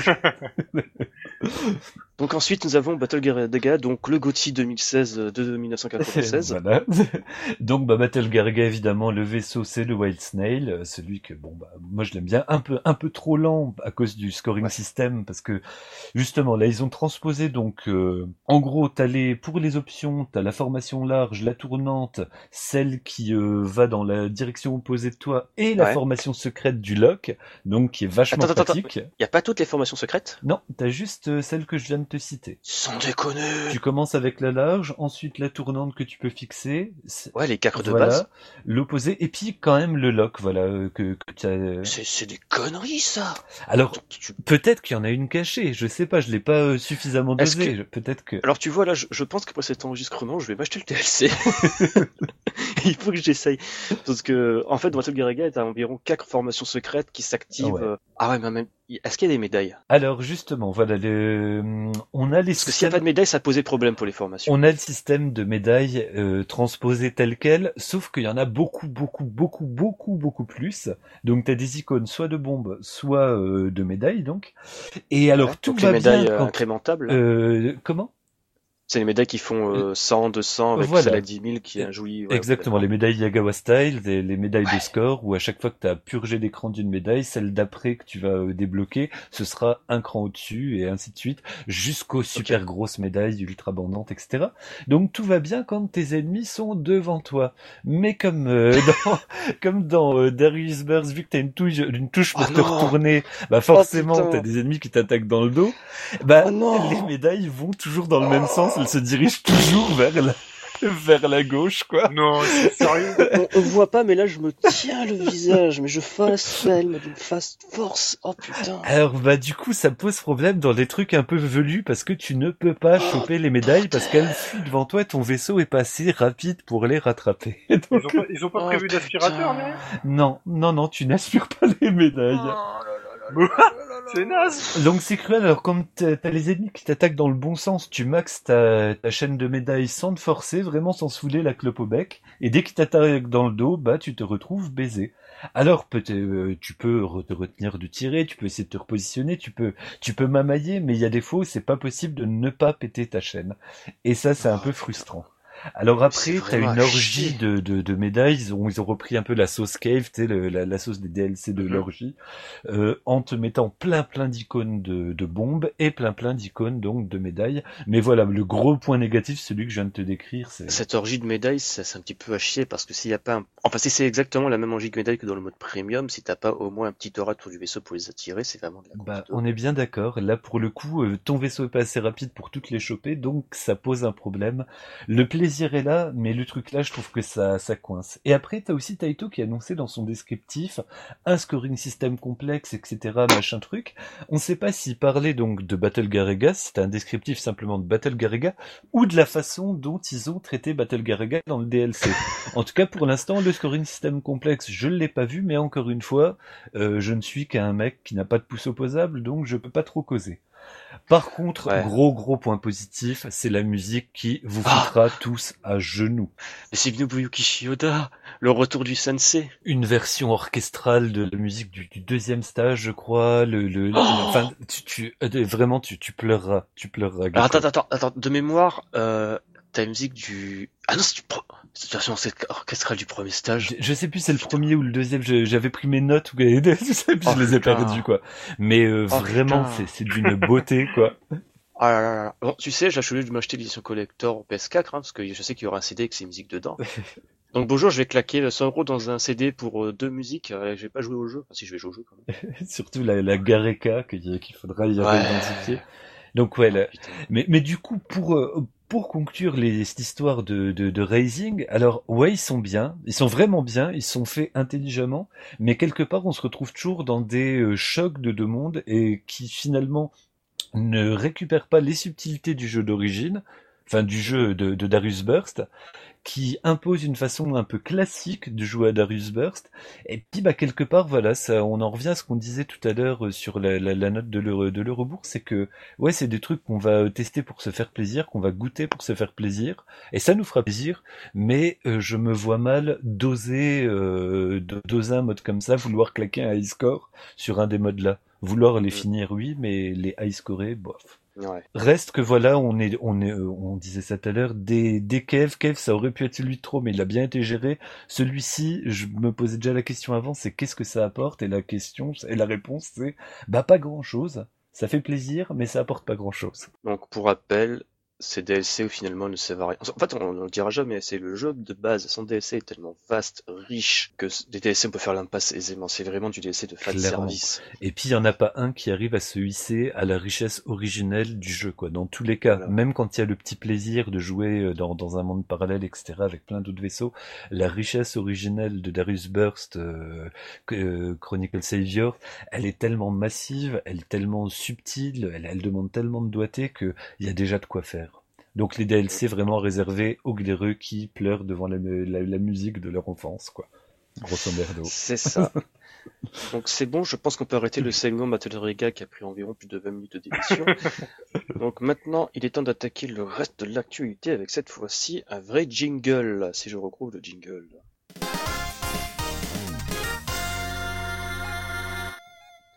donc ensuite, nous avons Battle Garega, donc le GOTY 2016 de 1996. voilà. Donc, bah, Battle Garga, évidemment, le vaisseau, c'est le Wild Snail, euh, celui que, bon, bah, moi, je l'aime bien, un peu, un peu trop lent à cause du scoring Ouais. system, parce que, justement, là, ils ont transposé, donc, euh, en gros, t'as les, pour les options, t'as la formation large, la tournante, celle qui euh, va dans la direction opposée de toi, et la Ouais. formation secrète du lock, donc, qui est vachement Attends, pratique. Y a pas toutes les formations secrètes? Non, t'as juste euh, celle que je viens de te citer. Sans déconner Tu commences avec la large, ensuite la tournante que tu peux fixer, Ouais, les quatre de base. l'opposé, et puis quand même le lock, voilà, euh, que, que tu as... C'est des conneries, ça Alors, Tu- peut-être qu'il y en a une cachée, je sais pas, je l'ai pas euh, suffisamment Est-ce dosé, que- je- peut-être que... Alors tu vois là, je, je pense qu'après cet enregistrement, je vais m'acheter le DLC. Il faut que j'essaye. Parce que, en fait, Battle Garega est à environ quatre formations secrètes qui s'activent. Ah ouais. euh, Ah ouais, mais même... Est-ce qu'il y a des médailles? Alors justement, voilà, le... on a les Parce que s'il n'y a pas de médailles, ça posait problème pour les formations. On a le système de médailles euh, transposé tel quel, sauf qu'il y en a beaucoup, beaucoup, beaucoup, beaucoup, beaucoup plus. Donc tu as des icônes soit de bombes, soit euh, de médailles, donc. Et alors Ouais, tout va les médailles bien euh, quand... incrémentables. Euh, comment? C'est les médailles qui font euh, 100, 200, avec Voilà. celle à 10 000 qui est un joui. ouais, Exactement, les médailles Yagawa Style, les, les médailles de score, où à chaque fois que tu as purgé l'écran d'une médaille, celle d'après que tu vas euh, débloquer, ce sera un cran au-dessus, et ainsi de suite, jusqu'aux super grosses médailles ultra bandantes, etc. Donc tout va bien quand tes ennemis sont devant toi. Mais comme euh, dans, comme dans euh, Darius Burst, vu que tu as une touche, une touche pour Oh te non retourner, bah forcément putain. tu as des ennemis qui t'attaquent dans le dos, bah Oh non les médailles vont toujours dans le même sens, elles se dirigent toujours vers la, vers la gauche, quoi. Non, c'est sérieux. on, on voit pas, mais là je me tiens le visage, mais je fail, mais d'une fast force. Oh putain. Alors bah du coup ça pose problème dans les trucs un peu velus parce que tu ne peux pas Oh, choper les médailles parce qu'elles fuient devant toi et ton vaisseau est pas assez rapide pour les rattraper. Ils ont pas, ils ont pas Oh, prévu d'aspirateur, mais non, non, non, tu n'assures pas les médailles. c'est naze. Donc c'est cruel, alors comme t'as les ennemis qui t'attaquent dans le bon sens, tu maxes ta, chaîne de médailles sans te forcer, vraiment sans se fouler la clope au bec, et dès qu'ils t'attaquent dans le dos, bah tu te retrouves baisé. Alors peut-être euh, tu peux te retenir de tirer, tu peux essayer de te repositionner, tu peux tu peux mamailler, mais il y a des fois où c'est pas possible de ne pas péter ta chaîne. Et ça c'est un peu frustrant. Alors après, t'as une orgie de, de, de médailles. Ils ont, ils ont repris un peu la sauce cave, tu la, la sauce des DLC de Mhm. l'orgie, euh, en te mettant plein plein d'icônes de, de bombes et plein plein d'icônes donc de médailles. Mais voilà, le gros point négatif, celui que je viens de te décrire, c'est Cette orgie de médailles, ça, c'est un petit peu à chier parce que s'il y a pas un... Enfin, si c'est exactement la même orgie de médailles que dans le mode premium, si t'as pas au moins un petit aura autour du vaisseau pour les attirer, c'est vraiment de la Bah, on est bien d'accord. Là, pour le coup, euh, ton vaisseau est pas assez rapide pour toutes les choper, donc ça pose un problème. Le plaisir est là, mais le truc là, je trouve que ça, ça coince. Et après, t'as aussi Taito qui a annoncé dans son descriptif un scoring système complexe, etc., machin truc. On sait pas s'il parlait donc de Battle Garega, si c'était un descriptif simplement de Battle Garega, ou de la façon dont ils ont traité Battle Garega dans le DLC. En tout cas, pour l'instant, le scoring système complexe, je l'ai pas vu, mais encore une fois, euh, je ne suis qu'un mec qui n'a pas de pouce opposable, donc je peux pas trop causer. Par contre, Ouais. gros gros point positif, c'est la musique qui vous Ah. foutra tous à genoux. C'est Nobuyuki Shioda, le retour du sensei. Une version orchestrale de la musique du, du deuxième stage, je crois. Le, le, Oh enfin, tu, tu, euh, vraiment, tu, tu pleureras, tu pleureras. Alors, attends, attends, attends, de mémoire, euh, t'as la musique du... Ah non, c'est du pro... Version orchestrale du premier stage. Je, je sais plus c'est le premier ou le deuxième. J'avais pris mes notes ou je Oh, les ai perdues quoi. Mais euh, Oh, vraiment, c'est c'est d'une beauté quoi. Ah là là là là. Bon, tu sais, j'ai choisi de m'acheter l'édition collector au PS4, hein, parce que je sais qu'il y aura un CD avec ces musiques dedans. Donc bonjour, je vais claquer 100 euros dans un CD pour euh, deux musiques. Euh, je vais pas jouer au jeu. Enfin, si je vais jouer au jeu quand même. Surtout la, la Gareka qu'il qu'il faudra y Ouais. identifier. Donc ouais, mais, mais du coup, pour, euh, pour conclure les, cette histoire de, de, Raising, alors ouais, ils sont bien, ils sont vraiment bien, ils sont faits intelligemment, mais quelque part, on se retrouve toujours dans des euh, chocs de deux mondes et qui finalement ne récupèrent pas les subtilités du jeu d'origine, enfin du jeu de, de Darius Burst, qui impose une façon un peu classique de jouer à Darius Burst. Et puis bah quelque part voilà, ça, on en revient à ce qu'on disait tout à l'heure euh, sur la, la, note de l'Eurobourg, c'est que ouais c'est des trucs qu'on va tester pour se faire plaisir, qu'on va goûter pour se faire plaisir, et ça nous fera plaisir. Mais euh, je me vois mal doser euh, doser un mode comme ça, vouloir claquer un high score sur un des modes là. Vouloir les finir oui, mais les high scorés bof. Reste que voilà, on est, on est, euh, on disait ça tout à l'heure, des, des Kev, Kev, ça aurait pu être celui de trop, mais il a bien été géré. Celui-ci, je me posais déjà la question avant, c'est qu'est-ce que ça apporte? Et la question, et la réponse, c'est, bah, pas grand chose. Ça fait plaisir, mais ça apporte pas grand chose. Donc, pour rappel, ces DLC finalement ne servent à rien. En fait, on ne le dira jamais, c'est le jeu de base sans DLC est tellement vaste, riche, que des DLC on peut faire l'impasse aisément. C'est vraiment du DLC de fan service. Et puis il n'y en a pas un qui arrive à se hisser à la richesse originelle du jeu, quoi. Dans tous les cas, même quand il y a le petit plaisir de jouer euh, dans, dans un monde parallèle, etc., avec plein d'autres vaisseaux, la richesse originelle de Darius Burst, euh, euh, Chronicle Savior, elle est tellement massive, elle est tellement subtile, elle, elle demande tellement de doigté qu'il y a déjà de quoi faire. Donc les DLC vraiment réservés aux glaireux qui pleurent devant la, musique de leur enfance, quoi. Grosso merdo. C'est ça. Donc c'est bon, je pense qu'on peut arrêter le segment Riga qui a pris environ plus de 20 minutes d'émission. Donc maintenant, il est temps d'attaquer le reste de l'actualité avec cette fois-ci un vrai jingle, si je regroupe le jingle.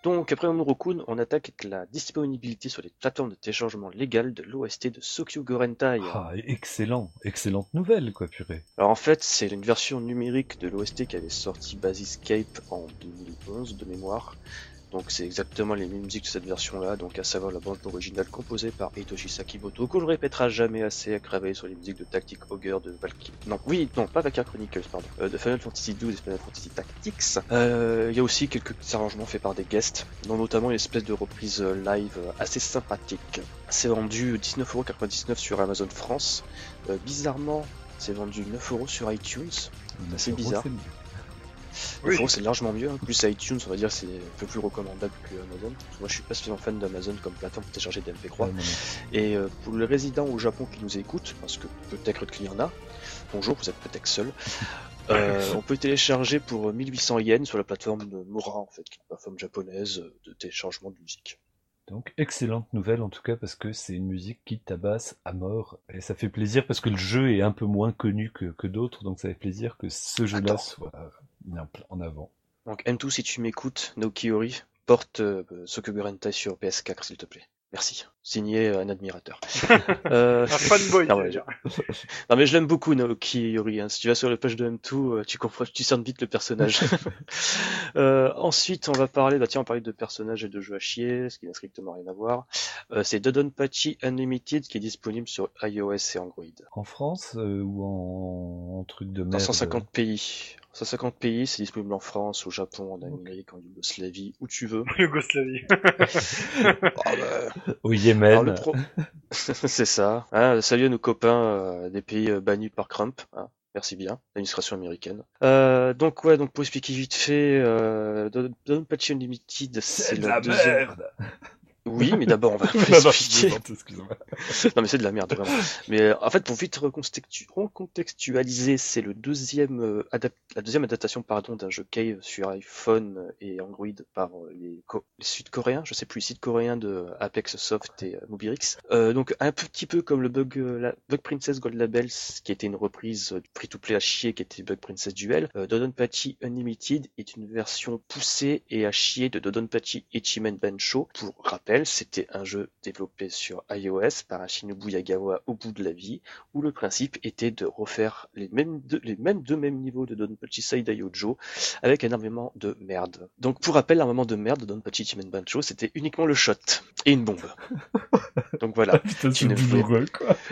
Donc, après Omurokun, on attaque la disponibilité sur les plateformes de téléchargement légal de l'OST de Sokyu Gorentai. Ah, excellent, excellente nouvelle, quoi, purée. Alors en fait, c'est une version numérique de l'OST qui avait sorti Basiscape en 2011 de mémoire, donc c'est exactement les mêmes musiques de cette version-là, donc à savoir la bande originale composée par Hitoshi Sakimoto, qu'on ne répétera jamais assez à craver sur les musiques de Tactic Ogre de Valkyrie. Non, oui, non, pas Valkyrie Chronicles, pardon, euh, de Final Fantasy XII et Final Fantasy Tactics. Euh, il y a aussi quelques arrangements faits par des guests, dont notamment une espèce de reprise euh, live assez sympathique. C'est vendu 19,99€ sur Amazon France. bizarrement, c'est vendu 9€ sur iTunes. C'est bizarre. Oui. c'est largement mieux. Hein. Plus iTunes, on va dire, c'est un peu plus recommandable que Amazon. Moi, je suis pas spécialement fan d'Amazon comme plateforme pour télécharger des MP3. Et euh, pour les résidents au Japon qui nous écoutent, parce que peut-être qu'il y en a, bonjour, vous êtes peut-être seul. Euh, on peut télécharger pour 1800 yens sur la plateforme de Mora, en fait, qui est une plateforme japonaise de téléchargement de musique. Donc excellente nouvelle en tout cas parce que c'est une musique qui tabasse à mort et ça fait plaisir parce que le jeu est un peu moins connu que, que d'autres donc ça fait plaisir que ce jeu-là soit en avant. Donc M2, si tu m'écoutes, Naokiori, porte euh, Sokugurentai sur PS4 s'il te plaît. Merci. Signé euh, un admirateur. euh... Un fanboy. Non, non mais je l'aime beaucoup Naoki Yori. Hein. Si tu vas sur la page de M2, euh, tu comprends, tu cernes vite le personnage. euh, ensuite, on va parler, bah tiens, on va parler de personnages et de jeux à chier, ce qui n'a strictement rien à voir. Euh, c'est Dodonpachi Unlimited qui est disponible sur iOS et Android. En France euh, ou en... en, truc de merde Dans 150 pays. 150 pays, c'est disponible en France, au Japon, en Amérique, en Yougoslavie, où tu veux. Yougoslavie. oh, bah... Au Yémen. c'est ça. Hein, salut à nos copains euh, des pays euh, bannis par Trump. Hein. Merci bien, l'administration américaine. Euh, donc ouais, donc pour expliquer vite fait, euh, Don Patch Unlimited, c'est la deuxième... merde. Oui, mais d'abord on va expliquer. non mais c'est de la merde vraiment. Mais euh, en fait pour vite recontextualiser, c'est le deuxième euh, la deuxième adaptation pardon d'un jeu Cave sur iPhone et Android par euh, les, Sud-Coréens, je sais plus, les Sud-Coréens de Apex Soft et Mobirix. donc un petit peu comme le Bug la Bug Princess Gold Labels qui était une reprise du free-to-play à chier qui était Bug Princess Duel. Dodonpachi Unlimited est une version poussée et à chier de Dodonpachi Ichimen Bancho pour rappel c'était un jeu développé sur iOS par Ashinobu Yagawa au bout de la vie, où le principe était de refaire les mêmes deux, les mêmes deux mêmes niveaux de Donpachi Saidai Yojo avec énormément de merde. Donc pour rappel, un moment de merde de Donpachi Chimen Bancho, c'était uniquement le shot et une bombe. donc voilà.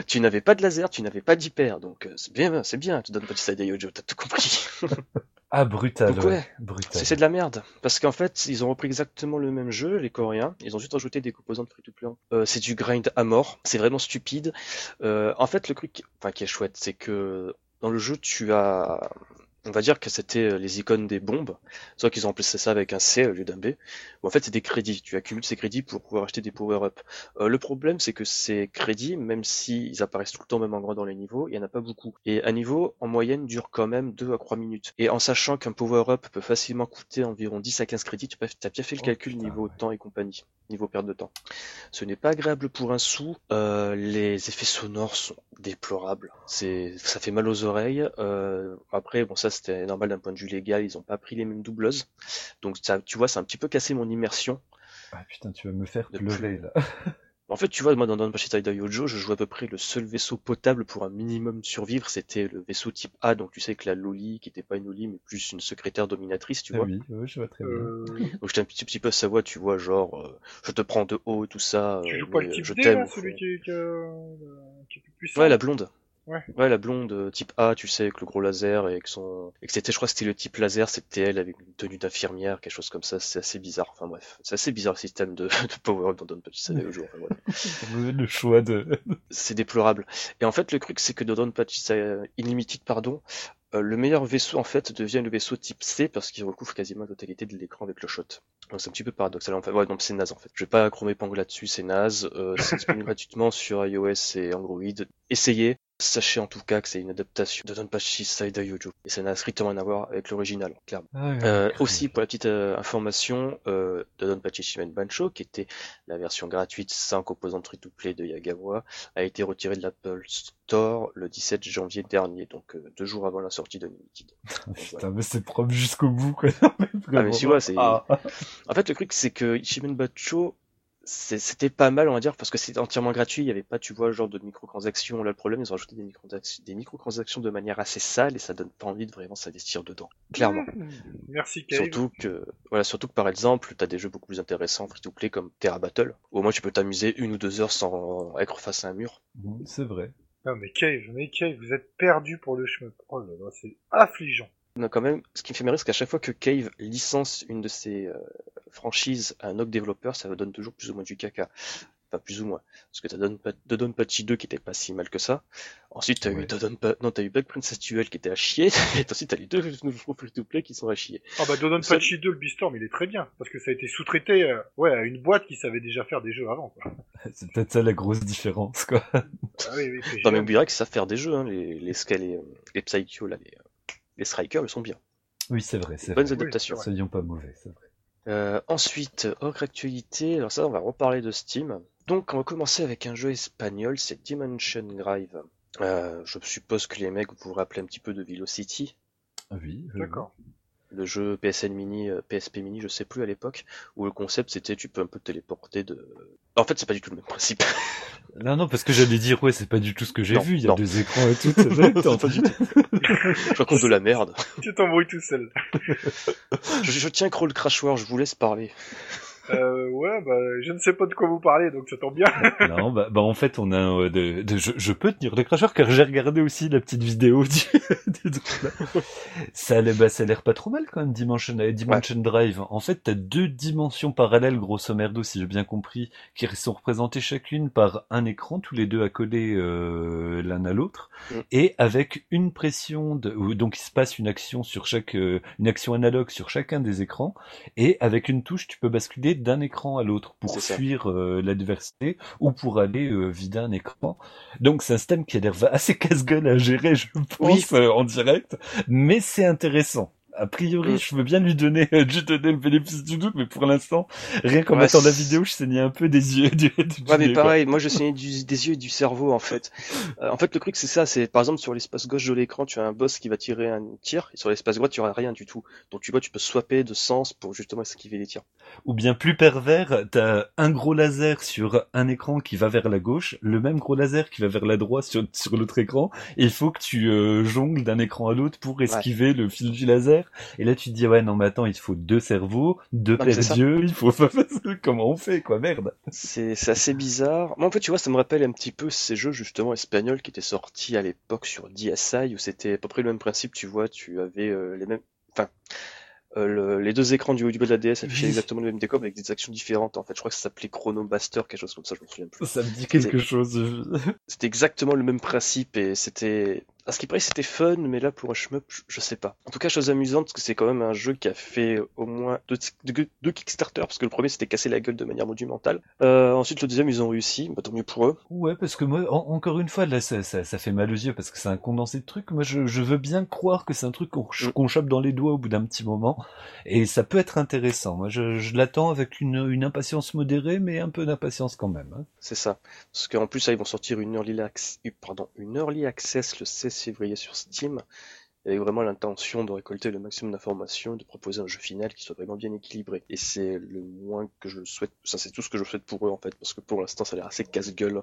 tu n'avais pas de laser, tu n'avais pas d'hyper, donc euh, c'est bien, c'est bien, Donpachi Saidai Yojo, t'as tout compris. Ah, brutal, Donc, ouais. Brutal. C'est de la merde. Parce qu'en fait, ils ont repris exactement le même jeu, les Coréens. Ils ont juste rajouté des composantes free-to-play. Euh, c'est du grind à mort. C'est vraiment stupide. Euh, en fait, le truc, enfin, qui est chouette, c'est que dans le jeu, tu as, on va dire que c'était euh, les icônes des bombes. Sauf qu'ils ont remplacé ça avec un C au lieu d'un B. Ou en fait, c'est des crédits. Tu accumules ces crédits pour pouvoir acheter des power-up. Euh, le problème, c'est que ces crédits, même s'ils apparaissent tout le temps même en grand dans les niveaux, il y en a pas beaucoup. Et un niveau, en moyenne, dure quand même 2 à 3 minutes. Et en sachant qu'un power-up peut facilement coûter environ 10 à 15 crédits, tu as bien fait le Oh, calcul putain, niveau ouais. temps et compagnie. Niveau perte de temps. Ce n'est pas agréable pour un sou. Euh, les effets sonores sont déplorables. C'est, ça fait mal aux oreilles. Euh, après, bon, ça c'était normal d'un point de vue légal. Ils ont pas pris les mêmes doubleuses. Donc ça, tu vois, c'est un petit peu cassé mon immersion. Ah putain, tu vas me faire De pleurer, plus. là. En fait, tu vois, moi dans Donpachi Taida Yojo, je jouais à peu près le seul vaisseau potable pour un minimum survivre, c'était le vaisseau type A, donc tu sais que la Loli, qui était pas une Loli, mais plus une secrétaire dominatrice, tu Ah vois. oui, ouais, je vois très bien. Euh, Donc j'étais un petit, petit peu à sa voix, tu vois, genre, euh, je te prends de haut, tout ça, tu euh, joues pas mais, le type je D, t'aime. celui qui est, qui, euh, qui est plus Ouais, la blonde. Ouais. Ouais, la blonde euh, type A, tu sais, avec le gros laser et avec son, et que c'était, je crois que c'était le type laser, c'était elle avec une tenue d'infirmière, quelque chose comme ça, c'est assez bizarre. Enfin bref, c'est assez bizarre le système de, de power-up dans Donpachi Taida Yojo. Enfin, bref. Le choix de... c'est déplorable. Et en fait, le truc, c'est que dans Donpachi Unlimited, pardon, euh, le meilleur vaisseau, en fait, devient le vaisseau type C parce qu'il recouvre quasiment la totalité de l'écran avec le shot. Donc c'est un petit peu paradoxal. En fait, ouais, donc c'est naze, en fait. Je vais pas chromer pang là-dessus, c'est naze. Euh, c'est disponible gratuitement sur iOS et Android. Essayez. Sachez en tout cas que c'est une adaptation de Donpachi Saida Yojo. Et ça n'a strictement rien à voir avec l'original, clairement. Ah, ouais, Euh, ouais. aussi, pour la petite euh, information, euh, Dodonpachi Shimen Bancho, qui était la version gratuite sans composante free-to-play de Yagawa, a été retirée de l'Apple Store le 17 janvier dernier, donc euh, deux jours avant la sortie de Unlimited. Ah, Putain, mais c'est propre jusqu'au bout, quoi. Ah, mais tu vois, c'est- Ah. En fait, le truc, c'est que Shimen Bancho, c'était pas mal, on va dire, parce que c'était entièrement gratuit, il y avait pas, tu vois, le genre de microtransactions. Là, le problème, ils ont rajouté des microtransactions, des microtransactions de manière assez sale et ça donne pas envie de vraiment s'investir dedans. Clairement. Mmh. Merci, Cave. Surtout que, voilà, surtout que par exemple, t'as des jeux beaucoup plus intéressants free to play comme Terra Battle, où au moins tu peux t'amuser une ou deux heures sans être face à un mur. Bon, C'est vrai. Non, mais Cave, mais Cave, vous êtes perdu pour le chemin. Oh là là, c'est affligeant. On a quand même, ce qui me fait marrer, c'est qu'à chaque fois que Cave licence une de ses euh, franchises à un autre développeur, ça donne toujours plus ou moins du caca. Enfin, plus ou moins. Parce que t'as Dodonpa- Dodonpachi 2 qui était pas si mal que ça. Ensuite, t'as Ouais. eu Dodonpa... non, t'as eu Black Princess Duel qui était à chier. Et ensuite, t'as les deux nouveaux free-to-play qui sont à chier. Ah bah Dodonpachi 2, le Beastorm, il est très bien. Parce que ça a été sous-traité euh, ouais, à une boîte qui savait déjà faire des jeux avant. Quoi. C'est peut-être ça la grosse différence, quoi. Ah oui, oui, Non, mais qu'ils savent faire des jeux, hein. Les, les, Ska- les, les Psycho, là, les, les Strikers, ils sont bien. Oui, c'est vrai, c'est Bonnes vrai. adaptations. vrai. Soyons pas mauvais, c'est vrai. Euh, ensuite, autre actualité, alors ça on va reparler de Steam. Donc on va commencer avec un jeu espagnol, c'est Dimension Drive. Euh, je suppose que les mecs vous vous rappelez un petit peu de Velocity, Ah oui. oui, D'accord. le jeu PSN Mini, euh, PSP Mini, je sais plus à l'époque, où le concept c'était tu peux un peu te téléporter de... En fait c'est pas du tout le même principe. Non, non, parce que j'allais dire, ouais, c'est pas du tout ce que j'ai Non, vu. Il y a non. deux écrans et tout. en Pas du je raconte de la merde. Tu t'embrouilles tout seul. Je, je tiens Crawl Crashware, je vous laisse parler. Euh, ouais, bah, je ne sais pas de quoi vous parlez, donc ça tombe bien. Non, bah, bah en fait, on a euh, de, de- je, je peux tenir le cracheur car j'ai regardé aussi la petite vidéo du, du truc là. Ça a l'air, bah, ça a l'air pas trop mal quand même, Dimension, euh, Dimension Drive. En fait, t'as deux dimensions parallèles, grosso merdo, si j'ai bien compris, qui sont représentées chacune par un écran, tous les deux accolés euh, l'un à l'autre, Mm. et avec une pression de, donc il se passe une action sur chaque, euh, une action analogue sur chacun des écrans, et avec une touche, tu peux basculer d'un écran à l'autre pour fuir euh, l'adversité ou pour aller euh, vider un écran. Donc c'est un système qui a l'air assez casse-gueule à gérer, je pense, Oui. euh, en direct, mais c'est intéressant. A priori, Mm. je veux bien lui donner, lui donner le bénéfice du doute, mais pour l'instant, rien qu'en Ouais, mettant la vidéo, je saignais un peu des yeux. Du, du Ouais, mais nez, quoi. pareil, moi je saignais du- des yeux et du cerveau en fait. Euh, en fait, le truc c'est ça, c'est par exemple sur l'espace gauche de l'écran, tu as un boss qui va tirer un tir, et sur l'espace droit, tu auras rien du tout. Donc tu vois, tu peux swapper de sens pour justement esquiver les tirs. Ou bien plus pervers, t'as un gros laser sur un écran qui va vers la gauche, le même gros laser qui va vers la droite sur, sur l'autre écran, et il faut que tu euh, jongles d'un écran à l'autre pour esquiver le fil du laser. Et là tu te dis ouais non mais attends, il te faut deux cerveaux, deux mais paires d'yeux, il faut comment on fait quoi merde. C'est c'est assez bizarre. Moi en fait, tu vois, ça me rappelle un petit peu ces jeux justement espagnols qui étaient sortis à l'époque sur DSi, où c'était à peu près le même principe, tu vois, tu avais euh, les mêmes enfin, euh, les deux écrans du haut du bas de la DS affichaient exactement le même décor avec des actions différentes. En fait, je crois que ça s'appelait Chrono Buster, quelque chose comme ça, je me souviens plus. Ça me dit quelque chose. C'était exactement le même principe et c'était à ce qui paraît, c'était fun, mais là, pour un shmup, je, sais pas. En tout cas, chose amusante, parce que c'est quand même un jeu qui a fait au moins deux, deux, Kickstarter, parce que le premier s'était cassé la gueule de manière monumentale. Euh, ensuite, le deuxième, ils ont réussi, bah, tant mieux pour eux. Ouais, parce que moi, encore une fois, là, ça, ça, ça, fait mal aux yeux, parce que c'est un condensé de trucs. Moi, je, je veux bien croire que c'est un truc qu'on mm. chope dans les doigts au bout d'un petit moment, et ça peut être intéressant. Moi, je, je l'attends avec une, une, impatience modérée, mais un peu d'impatience quand même. Hein. C'est ça. Parce qu'en plus, là, ils vont sortir une early, access, pardon, une early access le 16 février sur Steam. team avec vraiment l'intention de récolter le maximum d'informations, de proposer un jeu final qui soit vraiment bien équilibré. Et c'est le moins que je souhaite, ça c'est tout ce que je souhaite pour eux en fait, parce que pour l'instant ça a l'air assez casse-gueule.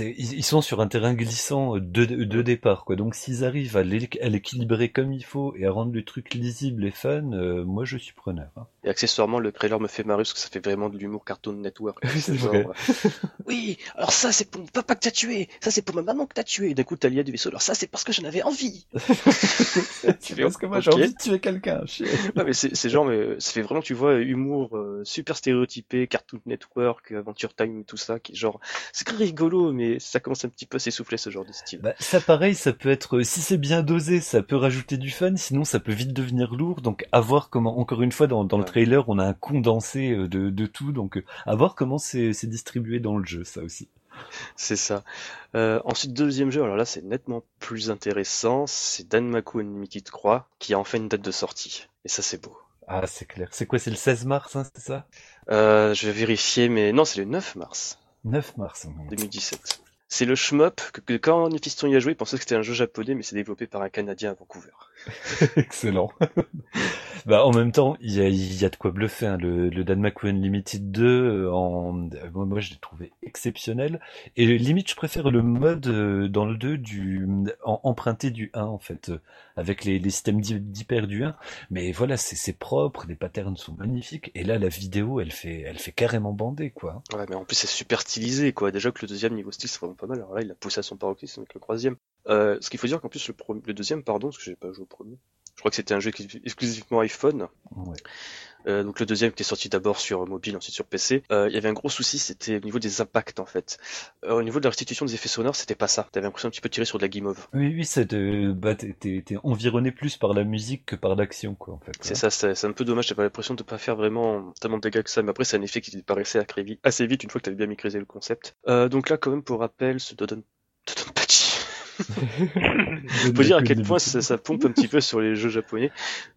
Ils sont sur un terrain glissant de, de départ, quoi. Donc s'ils arrivent à l'équilibrer comme il faut et à rendre le truc lisible et fun, euh, moi je suis preneur. Hein. Et accessoirement, le trailer me fait marrer parce que ça fait vraiment de l'humour Cartoon Network. oui, alors ça c'est pour mon papa que t'as tué, ça c'est pour ma maman que t'as tué. D'un coup t'as lié du vaisseau, alors ça c'est parce que j'en avais envie. tu parce que moi j'ai envie de tuer quelqu'un. non mais c'est genre, mais ça fait vraiment, tu vois, humour euh, super stéréotypé, Cartoon Network, Adventure Time, tout ça, qui est genre, c'est très rigolo, mais ça commence un petit peu à s'essouffler ce genre de style. Bah, ça pareil, ça peut être, si c'est bien dosé, ça peut rajouter du fun, sinon ça peut vite devenir lourd. Donc à voir comment, encore une fois, dans, dans le trailer, on a un condensé euh, de, de tout, donc euh, à voir comment c'est distribué dans le jeu, ça aussi. C'est ça. Euh, ensuite, deuxième jeu, alors là c'est nettement plus intéressant, c'est Danmaku Unlimited Croix, qui a enfin une date de sortie. Et ça c'est beau. Ah c'est clair. C'est quoi, c'est le 16 mars, hein, c'est ça? Euh, Je vais vérifier, mais non, c'est le 9 mars. 9 mars. 2017. C'est le shmup que, quand Nifiston y a joué, il pensait que c'était un jeu japonais, mais c'est développé par un Canadien à Vancouver. Excellent. bah, en même temps, il y a, de quoi bluffer. Hein. Le, le Danmaku Unlimited 2, euh, moi, je l'ai trouvé exceptionnel. Et limite, je préfère le mode euh, dans le 2 du emprunté du 1 en fait, euh, avec les, les systèmes d'hyper du 1. Mais voilà, c'est propre, les patterns sont magnifiques. Et là, la vidéo, elle fait, elle fait carrément bander quoi. Ouais, mais en plus c'est super stylisé quoi. Déjà que le deuxième niveau style c'est vraiment pas mal. Alors là, il a poussé à son paroxysme avec le troisième. Euh, ce qu'il faut dire qu'en plus le, le, deuxième, pardon, parce que j'ai pas joué au premier. Je crois que c'était un jeu exclusivement iPhone. Ouais. Euh, donc le deuxième qui est sorti d'abord sur mobile, ensuite sur PC. Euh, il y avait un gros souci, c'était au niveau des impacts en fait. Euh, au niveau de la restitution des effets sonores, c'était pas ça. T'avais l'impression un petit peu de tirer sur de la guimauve. Oui, oui, c'est bah, t'es environné plus par la musique que par l'action quoi en fait. C'est ça, c'est un peu dommage. T'avais l'impression de pas faire vraiment tellement de dégâts que ça, mais après c'est un effet qui paraissait assez vite une fois que t'avais bien maîtrisé le concept. donc là, quand même, pour rappel, ce Dodon, Dodon faut dire à quel point ça, pompe un petit peu sur les jeux japonais.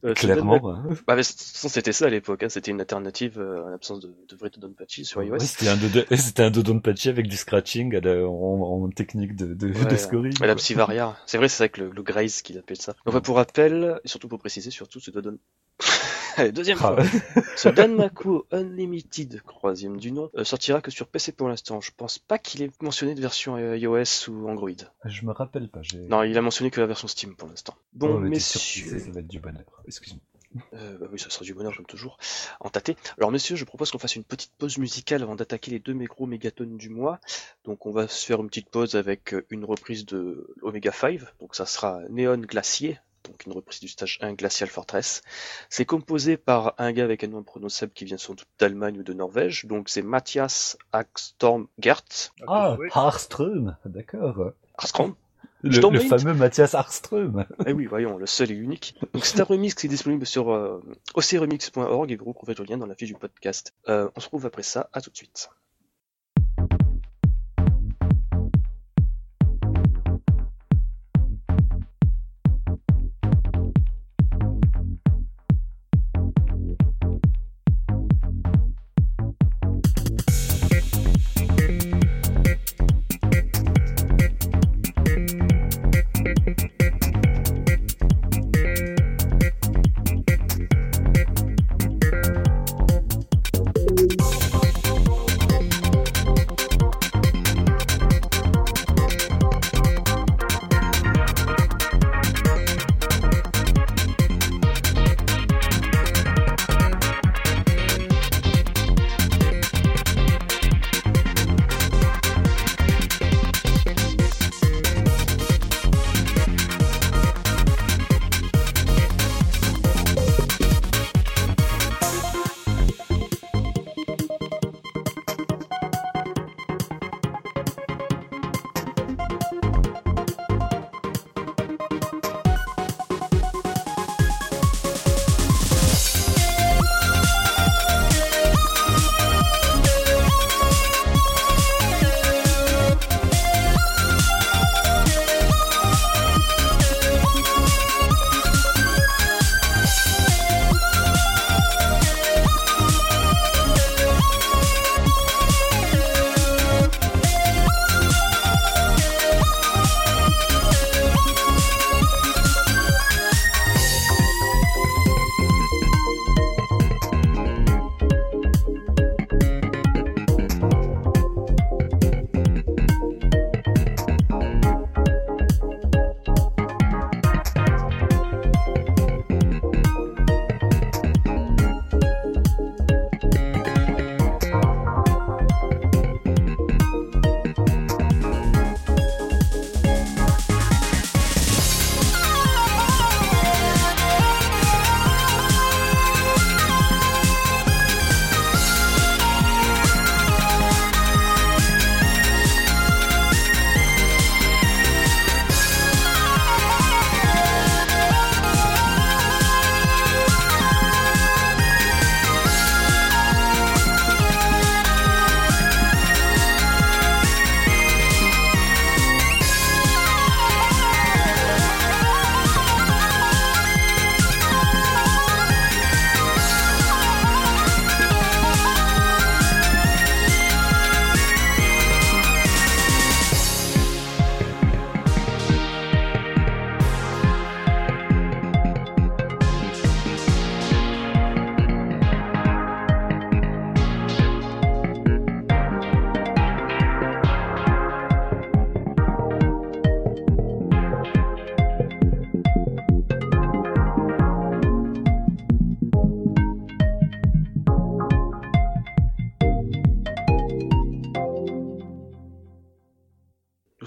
Euh, Clairement. Hein. Bah, c'était ça à l'époque. Hein. C'était une alternative euh, en absence de, de vrai Dodonpachi sur iOS. c'était un, c'était un Dodonpachi avec du scratching en, technique de, de, de scoring. Madame Sivaria. C'est vrai, c'est avec le, le Grace qu'il appelle ça. Donc, pour rappel, et surtout pour préciser, surtout ce Dodon Allez, deuxième ah. fois. Ce Danmaku Unlimited, troisième du nom, euh, sortira que sur PC pour l'instant. Je pense pas qu'il ait mentionné de version euh, iOS ou Android. Je me rappelle pas. Non, il a mentionné que la version Steam pour l'instant. Bon, oh, messieurs. Ça va être du bonheur. Excuse-moi. Euh, bah oui, ça sera du bonheur, j'aime toujours en tâter. Alors, messieurs, je propose qu'on fasse une petite pause musicale avant d'attaquer les deux mécros mégatones du mois. Donc, on va se faire une petite pause avec une reprise de Omega 5. Donc, ça sera Neon Glacier donc une reprise du stage 1 Glacial Fortress. C'est composé par un gars avec un nom prononcable qui vient sans doute d'Allemagne ou de Norvège, donc c'est Matthias Hagstorm Gert. Ah, Harström, d'accord. Harström le, fameux Mathias Harström. Eh oui, voyons, le seul et unique. Donc c'est un remix qui est disponible sur euh, ocremix.org et vous retrouvez le lien dans la fiche du podcast. Euh, on se retrouve après ça, à tout de suite.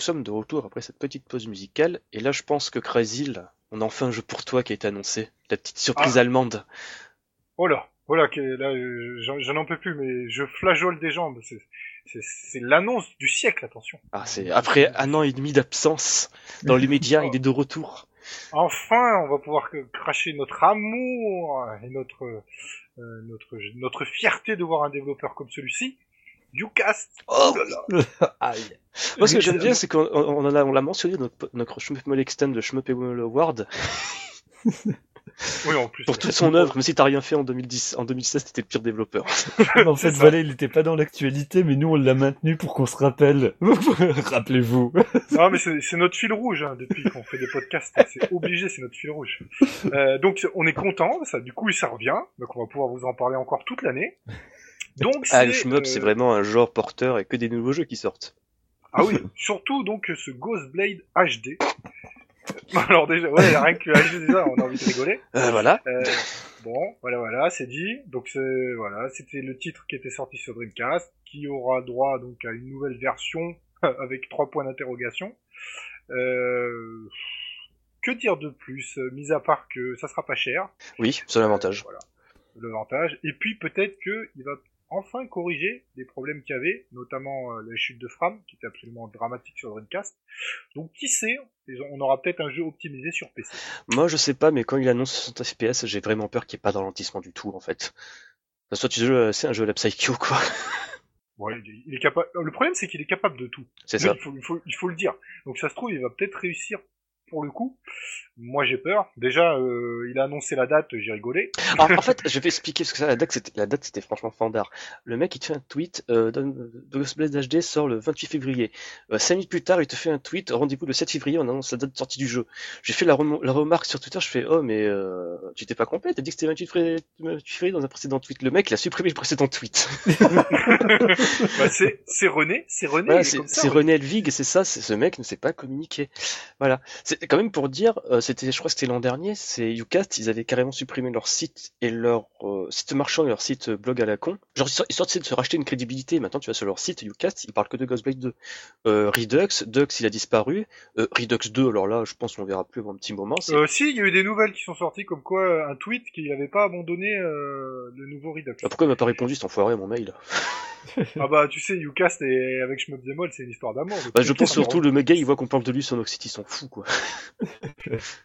Sommes de retour après cette petite pause musicale, et là je pense que Crazy, on a enfin un jeu pour toi qui est annoncé. La petite surprise Ah. allemande. Oh là, voilà, que- là, euh, j'en en peux plus, mais je flageole des jambes. C'est- l'annonce du siècle, attention. Ah, c'est après un an et demi d'absence dans les médias, il est de retour. Enfin, on va pouvoir cracher notre amour et notre euh, notre notre fierté de voir un développeur comme celui-ci. Ucast. Oh là là. Aïe. Moi, ce que j'aime bien, c'est qu'on on en a, on l'a mentionné dans notre, notre Shmup Extend de Shmup Award Oui, en plus. pour toute son œuvre, même si t'as rien fait en 2010, en 2016, t'étais le pire développeur. en fait, voilà, il était pas dans l'actualité, mais nous, on l'a maintenu pour qu'on se rappelle. Rappelez-vous. Non, mais c'est notre fil rouge hein, depuis qu'on fait des podcasts. C'est obligé, c'est notre fil rouge. Euh, donc, on est content. Ça, du coup, ça revient. Donc, on va pouvoir vous en parler encore toute l'année. Donc, Ah, le c'est, Shmup, euh, c'est vraiment un genre porteur et que des nouveaux jeux qui sortent. Ah oui, surtout donc ce Ghostblade HD. Alors déjà, ouais, rien que HD déjà, on a envie de rigoler. Euh, voilà. Euh, bon, voilà, voilà, c'est dit. Donc c'est voilà, c'était le titre qui était sorti sur Dreamcast, qui aura droit donc à une nouvelle version avec trois points d'interrogation. Euh, que dire de plus, euh, mis à part que ça sera pas cher. Oui, c'est l'avantage. Voilà, l'avantage. Et puis peut-être que il va enfin corriger des problèmes qu'il y avait, notamment euh, la chute de Fram, qui était absolument dramatique sur Dreamcast. Donc qui sait, on aura peut-être un jeu optimisé sur PC. Moi, je sais pas, mais quand il annonce 60 FPS, j'ai vraiment peur qu'il n'y ait pas de ralentissement du tout, en fait. Soit tu joues, c'est un jeu à la Psycho, quoi. Il est- capable. Le problème, c'est qu'il est capable de tout. C'est ça. Il faut, il, faut, il faut le dire. Donc ça se trouve, il va peut-être réussir pour le coup. Moi, j'ai peur. Déjà, euh, il a annoncé la date, j'ai rigolé. Alors, en fait, je vais expliquer ce que c'est. La date, c'était, la date, c'était franchement fandard. Le mec, il te fait un tweet, euh, Ghostblade HD sort le 28 février. Euh, cinq minutes plus tard, il te fait un tweet, rendez-vous le 7 février, on annonce la date de sortie du jeu. J'ai fait la, remarque sur Twitter, je fais, oh, mais, euh, tu t'es pas complet, t'as dit que c'était 28 février, 28 février dans un précédent tweet. Le mec, il a supprimé le précédent tweet. Bah, c'est, René, c'est René. Voilà, il est c'est ça, René. Elvig, c'est ça, c'est ce mec ne sait pas communiquer. Voilà. C'est quand même pour dire, euh, c'était, je crois que c'était l'an dernier, c'est Ucast, ils avaient carrément supprimé leur site et leur euh, site marchand et leur site euh, blog à la con. Genre, ils sortent de se racheter une crédibilité. Maintenant, tu vas sur leur site, Ucast, ils parlent que de Ghostblade 2. Euh, Redux, Dux, il a disparu. Euh, Redux 2, alors là, je pense qu'on verra plus avant un petit moment. c'est- Euh, si, il y a eu des nouvelles qui sont sorties comme quoi euh, un tweet qu'il n'avait pas abandonné euh, le nouveau Redux. Ah, pourquoi il m'a pas répondu cet enfoiré à mon mail? ah bah tu sais, Ucast et avec Shmup Zemol, c'est une histoire d'amour. Bah, Je pense surtout le mec gars, il voit qu'on parle de lui sur Noxity, il s'en fout quoi.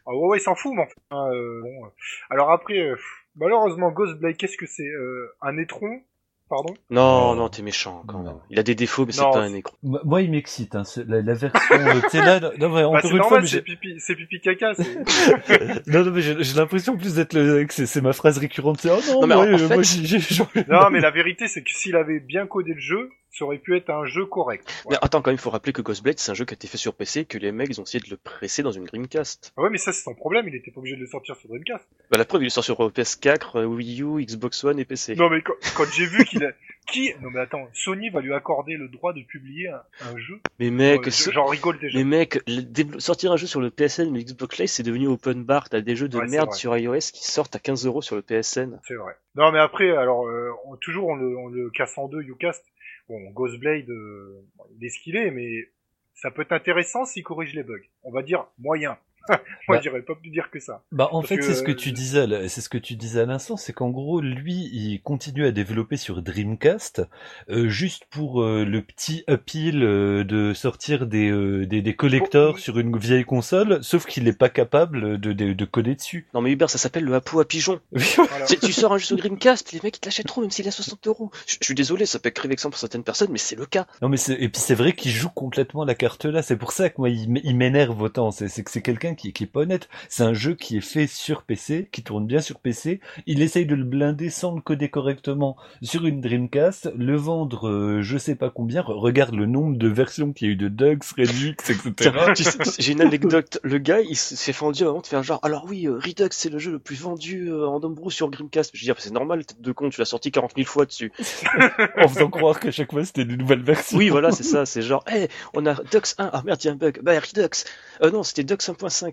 Ah ouais, ouais, il s'en fout, mais enfin, euh, bon. euh. Alors après, euh, malheureusement, Ghostblade, qu'est-ce que c'est euh, Un étron Pardon? Non, non, t'es méchant quand même. Il a des défauts, mais c'est pas un écran. Moi, il m'excite, hein, c'est- la, la version, euh, sais, là, non, non, mais bah, encore C'est une fois, normal, mais c'est pipi, c'est pipi caca. c'est- non, non, mais j'ai l'impression plus d'être le, que c'est ma phrase récurrente, c'est, oh non, Non, mais en- en euh, fait- moi, non, mais la vérité, c'est que s'il avait bien codé le jeu, ça aurait pu être un jeu correct. Mais attends, quand même, il faut rappeler que Ghostblade, c'est un jeu qui a été fait sur PC, que les mecs, ils ont essayé de le presser dans une Dreamcast. Ah ouais, mais ça, c'est son problème, il était pas obligé de le sortir sur Dreamcast. Bah, la preuve, il sort sur PS4, euh, Wii U, Xbox One et PC. Non, mais quand, quand j'ai vu qu'il a... Qui Non, mais attends, Sony va lui accorder le droit de publier un, un jeu Mais mec, ce- J'en rigole déjà. mais mec, le sortir un jeu sur le PSN ou le Xbox Live, c'est devenu open bar. T'as des jeux de Ouais, merde sur iOS qui sortent à 15 euros sur le PSN. C'est vrai. Non, mais après, alors, euh, on- toujours, on le, on le casse en deux, Ucast. Bon, Ghostblade, euh, est ce qu'il est, mais ça peut être intéressant s'il corrige les bugs. On va dire moyen. Moi, Bah. j'irais pas plus dire que ça. Bah en Parce fait que, c'est ce que tu disais c'est ce que tu disais à l'instant, c'est qu'en gros lui il continue à développer sur Dreamcast euh, juste pour euh, le petit appeal euh, de sortir des euh, des, des collectors Pour- sur une vieille console, sauf qu'il n'est pas capable de, de de coder dessus. Non mais Hubert, ça s'appelle le Apo à pigeon. Voilà. Tu sors un jeu sur Dreamcast, les mecs ils te l'achèteront même s'il est à 60 euros. Je suis désolé, ça peut être vexant pour certaines personnes, mais c'est le cas. non mais c'est et puis c'est vrai qu'il joue complètement la carte là, c'est pour ça que moi il, m'énerve autant, c'est c'est que c'est quelqu'un qui qui est pas honnête. C'est un jeu qui est fait sur PC, qui tourne bien sur PC. Il essaye de le blinder sans le coder correctement sur une Dreamcast, le vendre euh, je sais pas combien. Re- Regarde le nombre de versions qu'il y a eu de Dux, Redux, etc. Tiens, tu sais, J'ai une anecdote. Le gars, il s'est fendu avant de faire genre, alors oui, euh, Redux, c'est le jeu le plus vendu euh, en homebrew sur Dreamcast. Je veux dire, c'est normal, tête de con, tu l'as sorti 40 000 fois dessus. en faisant croire qu'à chaque fois c'était une nouvelle version. Oui, voilà, c'est ça, c'est genre, hé, on a Dux 1, ah merde, il y a un bug. Bah, Redux. Euh, non, c'était Dux 1.5.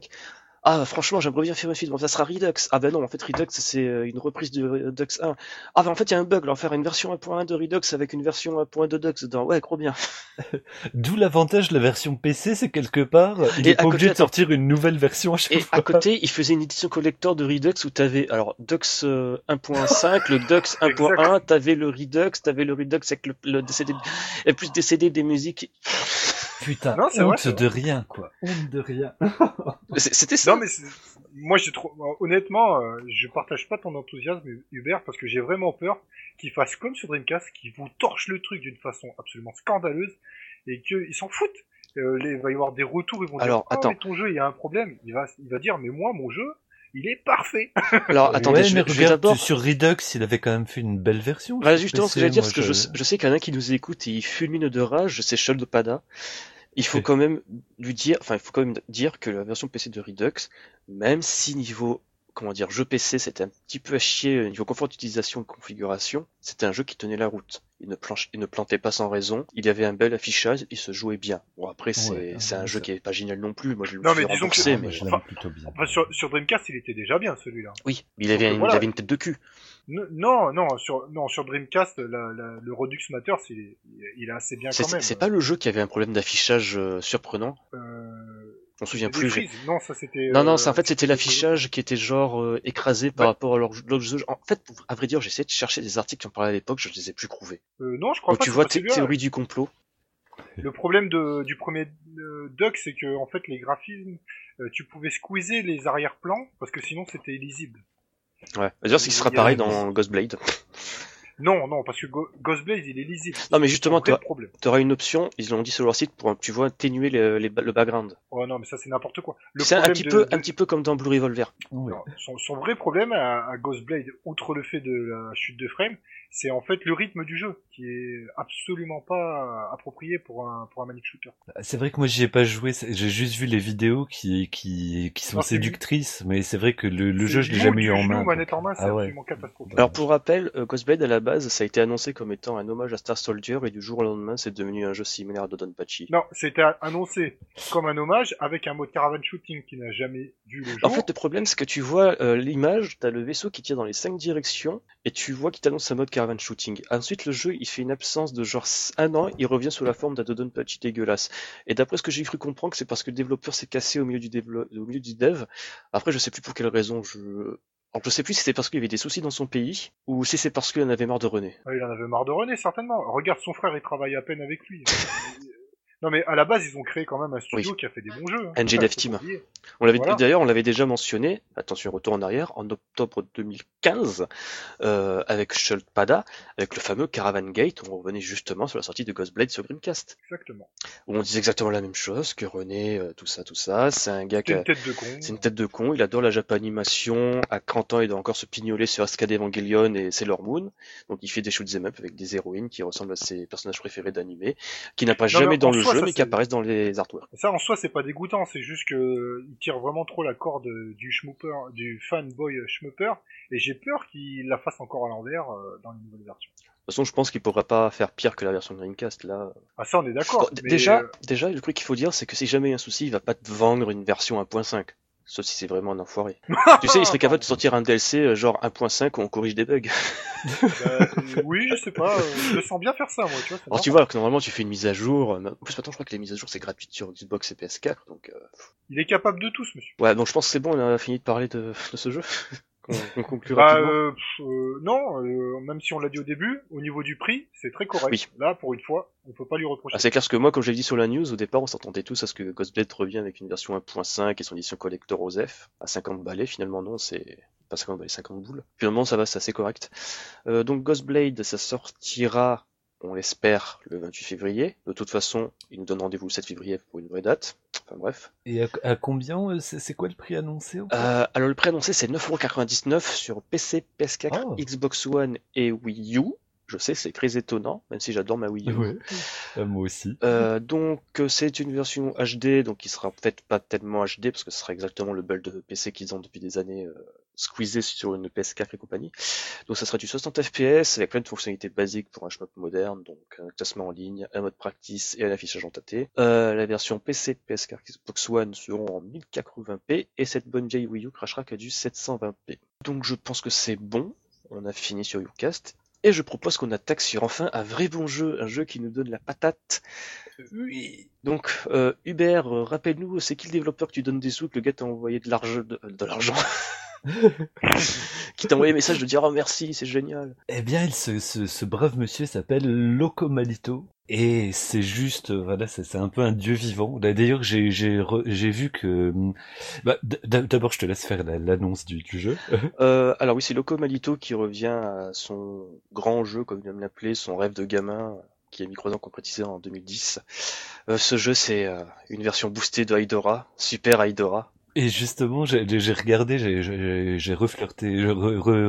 Ah, franchement, j'aimerais bien faire une suite. Bon, ça sera Redux. Ah ben non, en fait, Redux, c'est euh, une reprise de Redux 1. Ah ben en fait, il y a un bug, leur faire une version 1.1 de Redux avec une version 1.2 de Dux dedans. Ouais, gros bien. D'où l'avantage de la version PC, c'est quelque part, il est pas obligé de sortir une nouvelle version à chaque et fois. à côté, il faisait une édition collector de Redux où t'avais, alors, Dux euh, 1.5, le Dux 1.1, t'avais le Redux, t'avais le Redux avec le, le décédé, et plus décédé des musiques. Putain, Non, c'est honte vrai, de rien, quoi. Honte de rien. C'est- C'était ça. Non mais c'est- moi j'ai trop honnêtement euh, je partage pas ton enthousiasme Hubert parce que j'ai vraiment peur qu'ils fassent comme sur Dreamcast qu'ils vous torchent le truc d'une façon absolument scandaleuse et qu'ils s'en foutent. Euh, les- il va y avoir des retours ils vont Alors, dire ah, attends. mais ton jeu il y a un problème il va il va dire mais moi mon jeu il est parfait. Alors, attendez, ouais, je, vais- je vais regarde, sur Redux, il avait quand même fait une belle version. Voilà, sur justement, ce que j'allais dire, parce que je, sais- je sais qu'il y en a qui nous écoute et il fulmine de rage, c'est Sheldon Pada. Il faut Oui. quand même lui dire, enfin, il faut quand même dire que la version PC de Redux, même si niveau, comment dire, jeu PC, c'était un petit peu à chier, niveau confort d'utilisation et configuration, c'était un jeu qui tenait la route. Il ne, planche, il ne plantait pas sans raison, il avait un bel affichage, il se jouait bien. Bon, après, c'est Ouais, c'est un jeu ça- qui est pas génial non plus, moi je le Non, suis mais disons que- remboursé, mais enfin- plutôt bien. Enfin, sur, sur Dreamcast il était déjà bien celui-là. oui, il avait, Donc, voilà. il avait une tête de cul. Non non sur non sur Dreamcast la, la- le Redux Matters il est il est assez bien C'est quand même. c'est pas le jeu qui avait un problème d'affichage euh, surprenant, Euh, on se souvient des plus. Non ça c'était. Non, non, euh, c'est en fait c'était l'affichage qui était genre euh, écrasé par Ouais. rapport à jeu. En fait, à vrai dire, j'essayais de chercher des articles qui en parlaient à l'époque, je ne les ai plus trouvés. Euh, non je crois Donc pas. tu vois, c'est théorie du complot. Le problème de, du premier euh, Duck, c'est que en fait les graphismes, euh, tu pouvais squeezer les arrière-plans parce que sinon c'était illisible. Ouais. D'ailleurs, ce qui sera pareil dans Ghostblade. Non, non, parce que Go- Ghostblade il est lisible. Non, mais C'est justement. Tu auras une option, ils l'ont dit sur leur site, pour, tu vois, atténuer le, les- le background. Oh non, mais ça c'est n'importe quoi. C'est un petit de- peu, de- un petit peu comme dans Blue Revolver. Son, son vrai problème à, à Ghostblade, outre le fait de la chute de frame, c'est en fait le rythme du jeu qui est absolument pas approprié pour un pour un manic shooter. C'est vrai que moi j'y ai pas joué, j'ai juste vu les vidéos qui qui qui sont Non, séductrices, mais c'est vrai que le, jeu je l'ai jamais eu en main. manette en main, c'est Ah ouais. catastrophique. Alors pour rappel, euh, à la base, ça a été annoncé comme étant un hommage à Star Soldier et du jour au lendemain, c'est devenu un jeu similaire à Dodonpachi. Non, c'était annoncé comme un hommage avec un mode caravan shooting qui n'a jamais vu le jour. En fait, le problème, c'est que tu vois euh, l'image, t'as le vaisseau qui tire dans les cinq directions, et tu vois qu'il t'annonce un mode caravan shooting. Ensuite, le jeu, il fait une absence de genre un an, il revient sous la forme d'un Dodonpachi dégueulasse. Et d'après ce que j'ai cru comprendre, c'est parce que le développeur s'est cassé au milieu du, au milieu du dev. Après, je sais plus pour quelle raison. Je, Alors, je sais plus si c'était parce qu'il y avait des soucis dans son pays, ou si c'est parce qu'il en avait marre de René. Ah, il en avait marre de René, certainement. Regarde son frère, il travaille à peine avec lui. non, mais à la base, ils ont créé quand même un studio qui a fait des bons jeux. hein. NG Dev pas Team. On l'avait Voilà. d'ailleurs, on l'avait déjà mentionné. Attention, retour en arrière, en octobre 2015, euh, avec Pada, avec le fameux Caravan Gate, on revenait justement sur la sortie de Ghostblade sur Dreamcast, Exactement. où on disait exactement la même chose que René, euh, tout ça, tout ça. C'est un gars qui C'est a, une tête de con. c'est une tête de con. Il adore la japanimation. À 30 ans, il doit encore se pignoler sur Ascade Evangelion et Sailor Moon. Donc, il fait des shoot'em up avec des héroïnes qui ressemblent à ses personnages préférés d'animé, qui Non, mais jamais dans le soi, jeu, ça, mais qui apparaissent dans les artworks. Ça, en soi, c'est pas dégoûtant, c'est juste que euh, il tire vraiment trop la corde du schmooper, du fanboy schmooper, et j'ai peur qu'il la fasse encore à l'envers euh, dans les nouvelles versions. De toute façon, je pense qu'il pourra pas faire pire que la version Dreamcast, là. Ah, ça, on est d'accord. Bon, d- mais, déjà, euh, déjà, le truc qu'il faut dire, c'est que si jamais il y a un souci, il va pas te vendre une version 1.5. Sauf si c'est vraiment un enfoiré. tu sais, il serait capable de sortir un DLC euh, genre 1.5 où on corrige des bugs. bah, euh, oui, je sais pas, euh, je le sens bien faire ça, moi, tu vois. Alors tu vois que normalement tu fais une mise à jour. En plus maintenant je crois que les mises à jour c'est gratuit sur Xbox et PS4. Donc euh, Il est capable de tout, ce monsieur. ouais, donc je pense que c'est bon, on a fini de parler de, de ce jeu. Qu'on Bah, euh, euh, non, euh, même si on l'a dit au début, au niveau du prix, c'est très correct. Oui. Là, pour une fois, on peut pas lui reprocher. Ah, c'est clair que moi, comme je l'ai dit sur la news, au départ, on s'attendait tous à ce que Ghostblade revienne avec une version 1.5 et son édition collector OSEF à 50 balais. Finalement, non, c'est pas 50 balais, 50 boules. Finalement, ça va, c'est assez correct. Euh, donc, Ghostblade, ça sortira, on l'espère, le 28 février. De toute façon, il nous donne rendez-vous le 7 février pour une vraie date. Enfin bref. Et à, à combien euh, c'est quoi le prix annoncé Euh, alors, le prix annoncé, c'est 9,99€ sur PC, PS4, Oh. Xbox One et Wii U. Je sais, c'est très étonnant, même si j'adore ma Wii U. Ouais. Euh, moi aussi. Euh, donc euh, c'est une version HD, donc qui sera peut-être pas tellement HD parce que ce sera exactement le build de PC qu'ils ont depuis des années euh, squeezé sur une PS4 et compagnie. Donc ça sera du 60 FPS avec plein de fonctionnalités basiques pour un shmup moderne, donc un classement en ligne, un mode practice et un affichage en tâté. Euh, la version PC, PS4, Xbox One seront en 1080p et cette bonne vieille Wii U crachera qu'à du 720p. Donc je pense que c'est bon. On a fini sur Ucast. Et je propose qu'on attaque sur enfin un vrai bon jeu, un jeu qui nous donne la patate. Oui. Donc, euh, Hubert, euh, rappelle-nous, c'est qui le développeur que tu donnes des sous, que le gars t'a envoyé de l'argent, de, de l'argent, qui t'a envoyé un message de dire oh merci, c'est génial. Eh bien, il- ce, ce, ce brave monsieur s'appelle Locomalito. Et c'est juste, euh, voilà, c'est un peu un dieu vivant. D'ailleurs, j'ai vu que, hum, bah, d'abord, je te laisse faire la- l'annonce du, du jeu. Euh, alors oui, c'est Loco Malito qui revient à son grand jeu, comme il aime l'appeler, son rêve de gamin, qui a mis trois ans concrétisé en 2010. Euh, ce jeu, c'est euh, une version boostée de Aidora, Super Aidora. Et justement, j'ai regardé, j'ai- reflirté, re- re-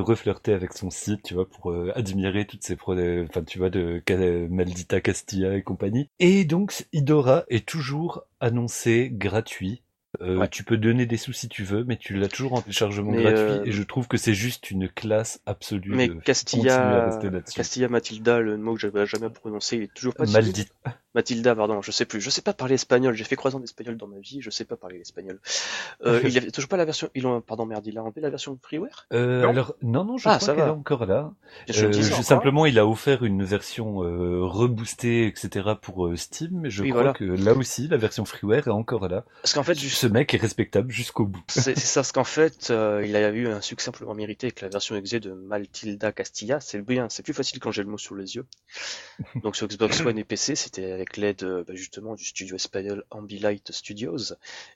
avec son site, tu vois, pour euh, admirer toutes ces pro, enfin, tu vois, de Maldita Castilla et compagnie. Et donc, Idora est toujours annoncé gratuit. Euh, Ouais. Tu peux donner des sous si tu veux, mais tu l'as toujours en téléchargement Mais, gratuit. euh, Et je trouve que c'est juste une classe absolue. Mais de Castilla. Castilla Matilda, le mot que j'avais jamais prononcé, il est toujours pas disponible. Maldita. Matilda, pardon, je sais plus. Je sais pas parler espagnol. J'ai fait trois ans d'espagnol dans ma vie. Je sais pas parler espagnol. Euh, il y avait toujours pas la version. Ils ont, pardon, merde, il a enlevé la version freeware? Euh, Non. alors, non, non, je Ah, crois ça qu'elle est va. encore là. Euh, simplement, il a offert une version euh, reboostée, etc. pour euh, Steam, mais je Oui, crois voilà. que là aussi, la version freeware est encore là. Parce qu'en fait, juste, Ce mec est respectable jusqu'au bout. c'est ça, parce qu'en fait, euh, il a eu un succès amplement mérité avec la version exe de Matilda Castilla. C'est bien, c'est plus facile quand j'ai le mot sur les yeux. Donc sur Xbox One et PC, c'était avec l'aide euh, bah, justement du studio espagnol Ambilight Studios,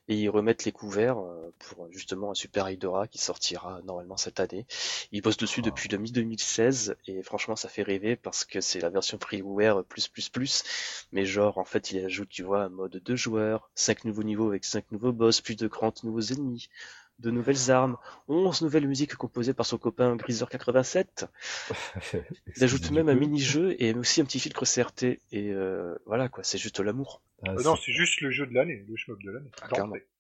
et ils remettent les couverts euh, pour justement un Super Hydora qui sortira normalement cette année. Ils bossent dessus depuis le mi-2016 et franchement ça fait rêver parce que c'est la version freeware plus plus plus, mais genre en fait il ajoute tu vois un mode deux joueurs, cinq nouveaux niveaux avec cinq nouveaux boss, plus de 40 nouveaux ennemis, de nouvelles armes, 11 nouvelles musiques composées par son copain Greaser87. Il ajoute même un mini-jeu et aussi un petit filtre CRT et euh, voilà quoi, c'est juste l'amour. Ah, Euh, non, c'est- juste le jeu de l'année, le shmup de l'année. Ah.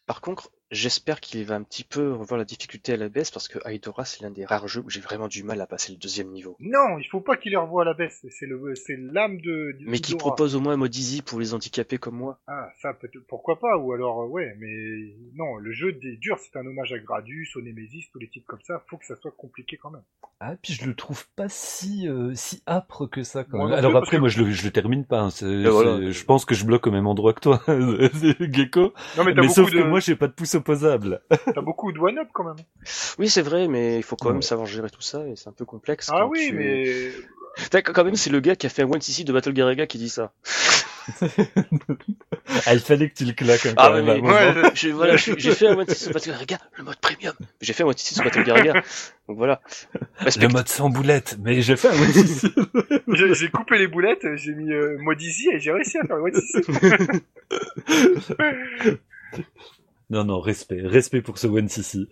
Par contre, j'espère qu'il va un petit peu revoir la difficulté à la baisse parce que Aidora c'est l'un des rares jeux où j'ai vraiment du mal à passer le deuxième niveau. Non, il faut pas qu'il les revoie à la baisse. C'est le, c'est l'âme de. Mais qui d'Idora. propose au moins un mode easy pour les handicapés comme moi. Ah, ça peut pourquoi pas, ou alors, euh, ouais, mais non, le jeu des durs, c'est un hommage à Gradius, au Nemesis, tous les titres comme ça, faut que ça soit compliqué quand même. Ah, puis je le trouve pas si euh, si âpre que ça quand même. Alors après, que- moi je le je le termine pas. hein. Voilà. c'est- Je pense que je bloque au même endroit que toi, Gecko. Non, mais Mais sauf de, que moi j'ai pas de pouce opposable. t'as beaucoup de one-up quand même. Oui c'est vrai mais il faut quand même Ouais. savoir gérer tout ça et c'est un peu complexe. Ah oui, tu- mais Putain, Quand même c'est le gars qui a fait un One CC de Battle Garaga qui dit ça. Ah, il fallait que tu le claques Ah un mais- moment. ouais, J'ai voilà, fait un One CC sur Battle Garaga, le mode premium. J'ai fait un One CC sur Battle Garaga. Donc voilà. Le Respect- mode sans boulette, mais j'ai fait un j'ai coupé les boulettes, j'ai mis euh, mode easy et j'ai réussi à faire le one Non, non, respect, respect pour ce one CC.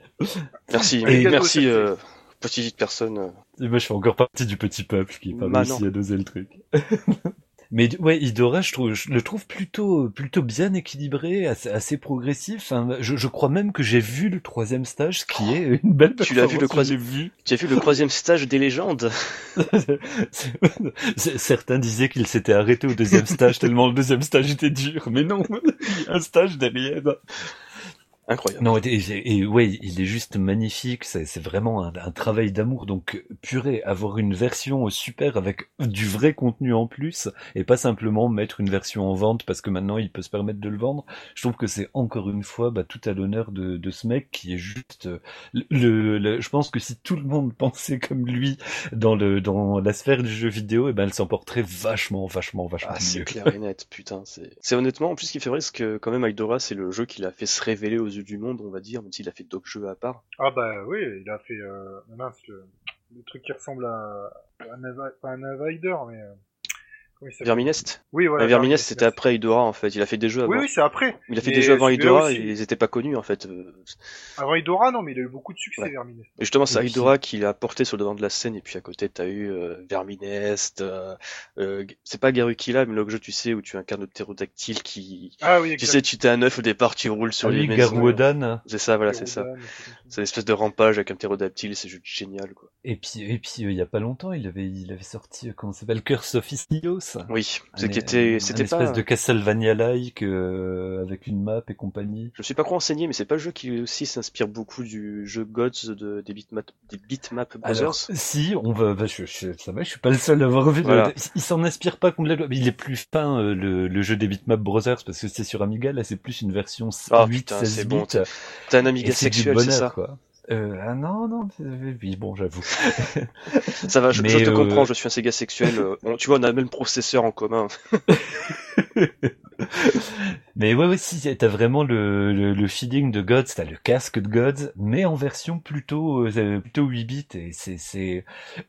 Merci, Et merci euh, petite personne. Et moi, je fais encore partie du petit peuple qui est pas Bah réussi à doser le truc. Mais ouais, Idora, je, trouve, je le trouve plutôt, plutôt bien équilibré, assez, assez progressif. Enfin, je, je crois même que j'ai vu le troisième stage, ce qui est une belle Tu l'as vu, le troisième- j'ai vu. Tu as vu le troisième stage des légendes? Certains disaient qu'il s'était arrêté au deuxième stage tellement le deuxième stage était dur, mais non, un stage derrière. Incroyable. Non, et, et- et ouais, il est juste magnifique. C'est vraiment un, un travail d'amour. Donc, purée, avoir une version super avec du vrai contenu en plus et pas simplement mettre une version en vente parce que maintenant il peut se permettre de le vendre. Je trouve que c'est encore une fois bah, tout à l'honneur de, de ce mec qui est juste euh, le, le- Je pense que si tout le monde pensait comme lui dans le dans la sphère du jeu vidéo, et ben elle s'emporterait vachement, vachement, vachement Ah, c'est clair et net, putain. C'est c'est honnêtement, en plus, ce qui fait vrai, c'est que quand même, Aidora, c'est le jeu qui l'a fait se révéler aux du monde, on va dire, même s'il a fait d'autres jeux à part. Ah bah oui, il a fait euh, mince, le, truc qui ressemble à, un, Ava- pas un Invader, mais Verminest Oui, voilà. Verminest, c'était après Idora en fait. Il a fait des jeux avant. Oui, oui, c'est après. Il a fait Mais des jeux avant Idora et ils étaient pas connus en fait. Euh, Avant Idora, non, mais il a eu beaucoup de succès, Ouais. Verminest. Et justement, c'est Idora qui l'a porté sur le devant de la scène, et puis à côté, t'as eu euh, Verminest, euh, euh, c'est pas Garukila, mais le jeu, tu sais, où tu incarnes le ptérodactyle qui... Ah oui, Tu sais, tu t'es un œuf au départ, tu roules sur Ah les. Garouodan. C'est ça, voilà, c'est ça. C'est une espèce de rampage avec un ptérodactyle, c'est juste génial, quoi. Et puis, et puis euh, il y a pas longtemps, il avait, il avait sorti, euh, comment ça s'appelle, Curse of Istios. Oui, c'est Un- qui était, un c'était espèce pas... de Castlevania-like euh, avec une map et compagnie. Je me suis pas trop renseigné, mais c'est pas le jeu qui aussi s'inspire beaucoup du jeu Gods de, des Bitmap, des Bitmap Brothers. Alors, si, on va, bah, je, je- ça va, je suis pas le seul à avoir vu. Voilà. il s'en inspire pas complètement. mais Il est plus fin euh, le, le jeu des Bitmap Brothers parce que c'est sur Amiga. Là, c'est plus une version Ah, 8 putain, 16 c'est bits. bon, t'as- un Amiga sexuel, c'est ça? quoi. Euh, ah non, non, c'est- oui, bon, j'avoue. Ça va, je, te euh, comprends, je suis un Sega sexuel. euh, on- tu vois, on a le même processeur en commun. Mais ouais, ouais, si, t'as vraiment le, le, le feeling de Gods, t'as le casque de Gods, mais en version plutôt, euh, plutôt 8 bits, et c'est, c'est,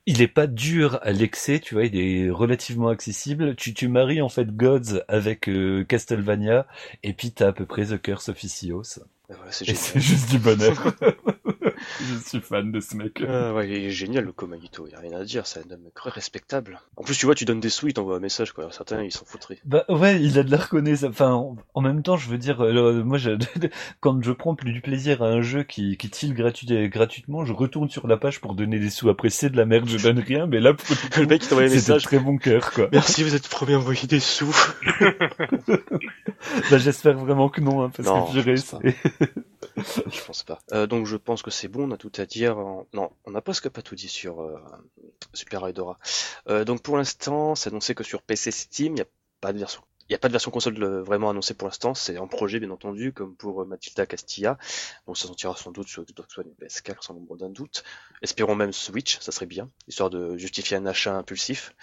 il est pas dur à l'excès, tu vois, il est relativement accessible. Tu, tu maries, en fait, Gods avec euh, Castlevania, et puis t'as à peu près The Curse of Et génial. c'est juste du bonheur. Je suis fan de ce mec. Ah ouais, il est génial le Komagito, y a rien à dire, c'est un homme très respectable. En plus, tu vois, tu donnes des sous, il t'envoie un message, quoi. Certains, ils s'en foutraient. Bah ouais, il a de la reconnaissance. Enfin, en, même temps, je veux dire, euh, moi, je, quand je prends plus du plaisir à un jeu qui, qui gratuit, gratuitement, je retourne sur la page pour donner des sous. Après, c'est de la merde, je donne rien, mais là, pour le coup, Le mec, il t'envoie un c'est de message. très bon cœur, quoi. Merci, vous êtes le premier à envoyer des sous. Bah, j'espère vraiment que non, hein, parce Non, que purée, je pense pas. Euh, donc, je pense que c'est bon, on a tout à dire. Non, on n'a presque pas tout dit sur euh, Super Idora. Euh, donc, pour l'instant, c'est annoncé que sur PC Steam, il n'y a pas de version. Il n'y a pas de version console euh, vraiment annoncée pour l'instant, c'est en projet bien entendu, comme pour euh, Matilda Castilla. Donc ça sortira sans doute sur Xbox One et PS4 sans nombre d'un doute. Espérons même Switch, ça serait bien, histoire de justifier un achat impulsif.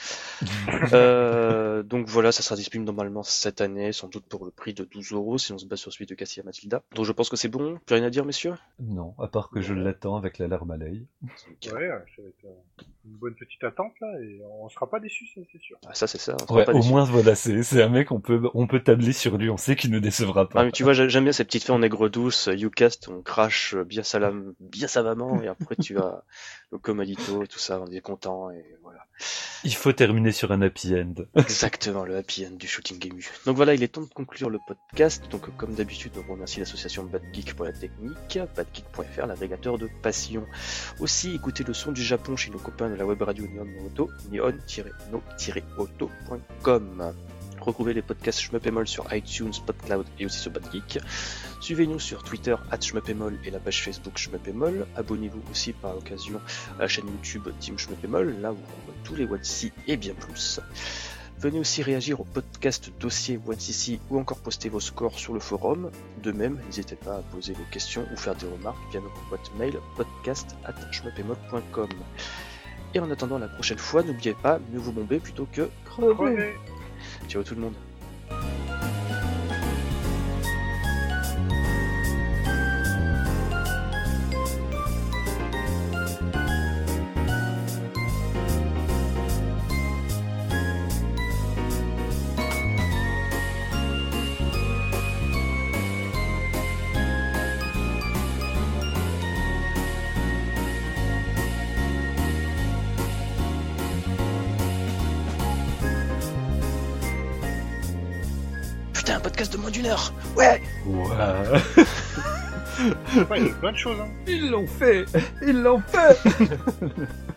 Euh, donc voilà, ça sera disponible normalement cette année, sans doute pour le prix de 12 euros si on se base sur celui de Castilla Matilda. Donc je pense que c'est bon, plus rien à dire messieurs? Non, à part que je l'attends avec la larme à l'œil. Ouais, ça va être une bonne petite attente, là, et on sera pas déçus, c'est sûr. Ah, ça c'est ça, on sera Ouais, pas au déçus. moins, voilà, c'est un mec, on peut, on peut tabler sur lui, on sait qu'il ne décevra pas. Ah, mais tu vois, j'ai- j'aime bien ces petites fées en aigre douce, euh, Ucast, on crache bien, salam, bien savamment, et après tu as le Comadito, tout ça, on est content, et voilà. Il faut terminer sur un happy end. Exactement, le happy end du shooting game. Donc voilà, il est temps de conclure le podcast. Donc comme d'habitude, on remercie l'association Bad Geek pour la technique, badgeek.fr, l'agrégateur de passion. Aussi, écoutez le son du Japon chez nos copains de la web radio Neon Auto, neon-no-auto.com. Retrouvez les podcasts Shmupemol sur iTunes, PodCloud et aussi sur BadGeek. Suivez-nous sur Twitter, Shmupemol et la page Facebook Shmupemol. Abonnez-vous aussi par occasion à la chaîne YouTube Team Shmupemol, là où on voit tous les Watsi et bien plus. Venez aussi réagir au podcast dossier OneCC ou encore poster vos scores sur le forum. De même, n'hésitez pas à poser vos questions ou faire des remarques via notre boîte mail podcast.com. Et en attendant la prochaine fois, n'oubliez pas, mieux vous bomber plutôt que crever. Ciao tout le monde. Ouais, il y a plein de choses, hein. Ils l'ont fait Ils l'ont fait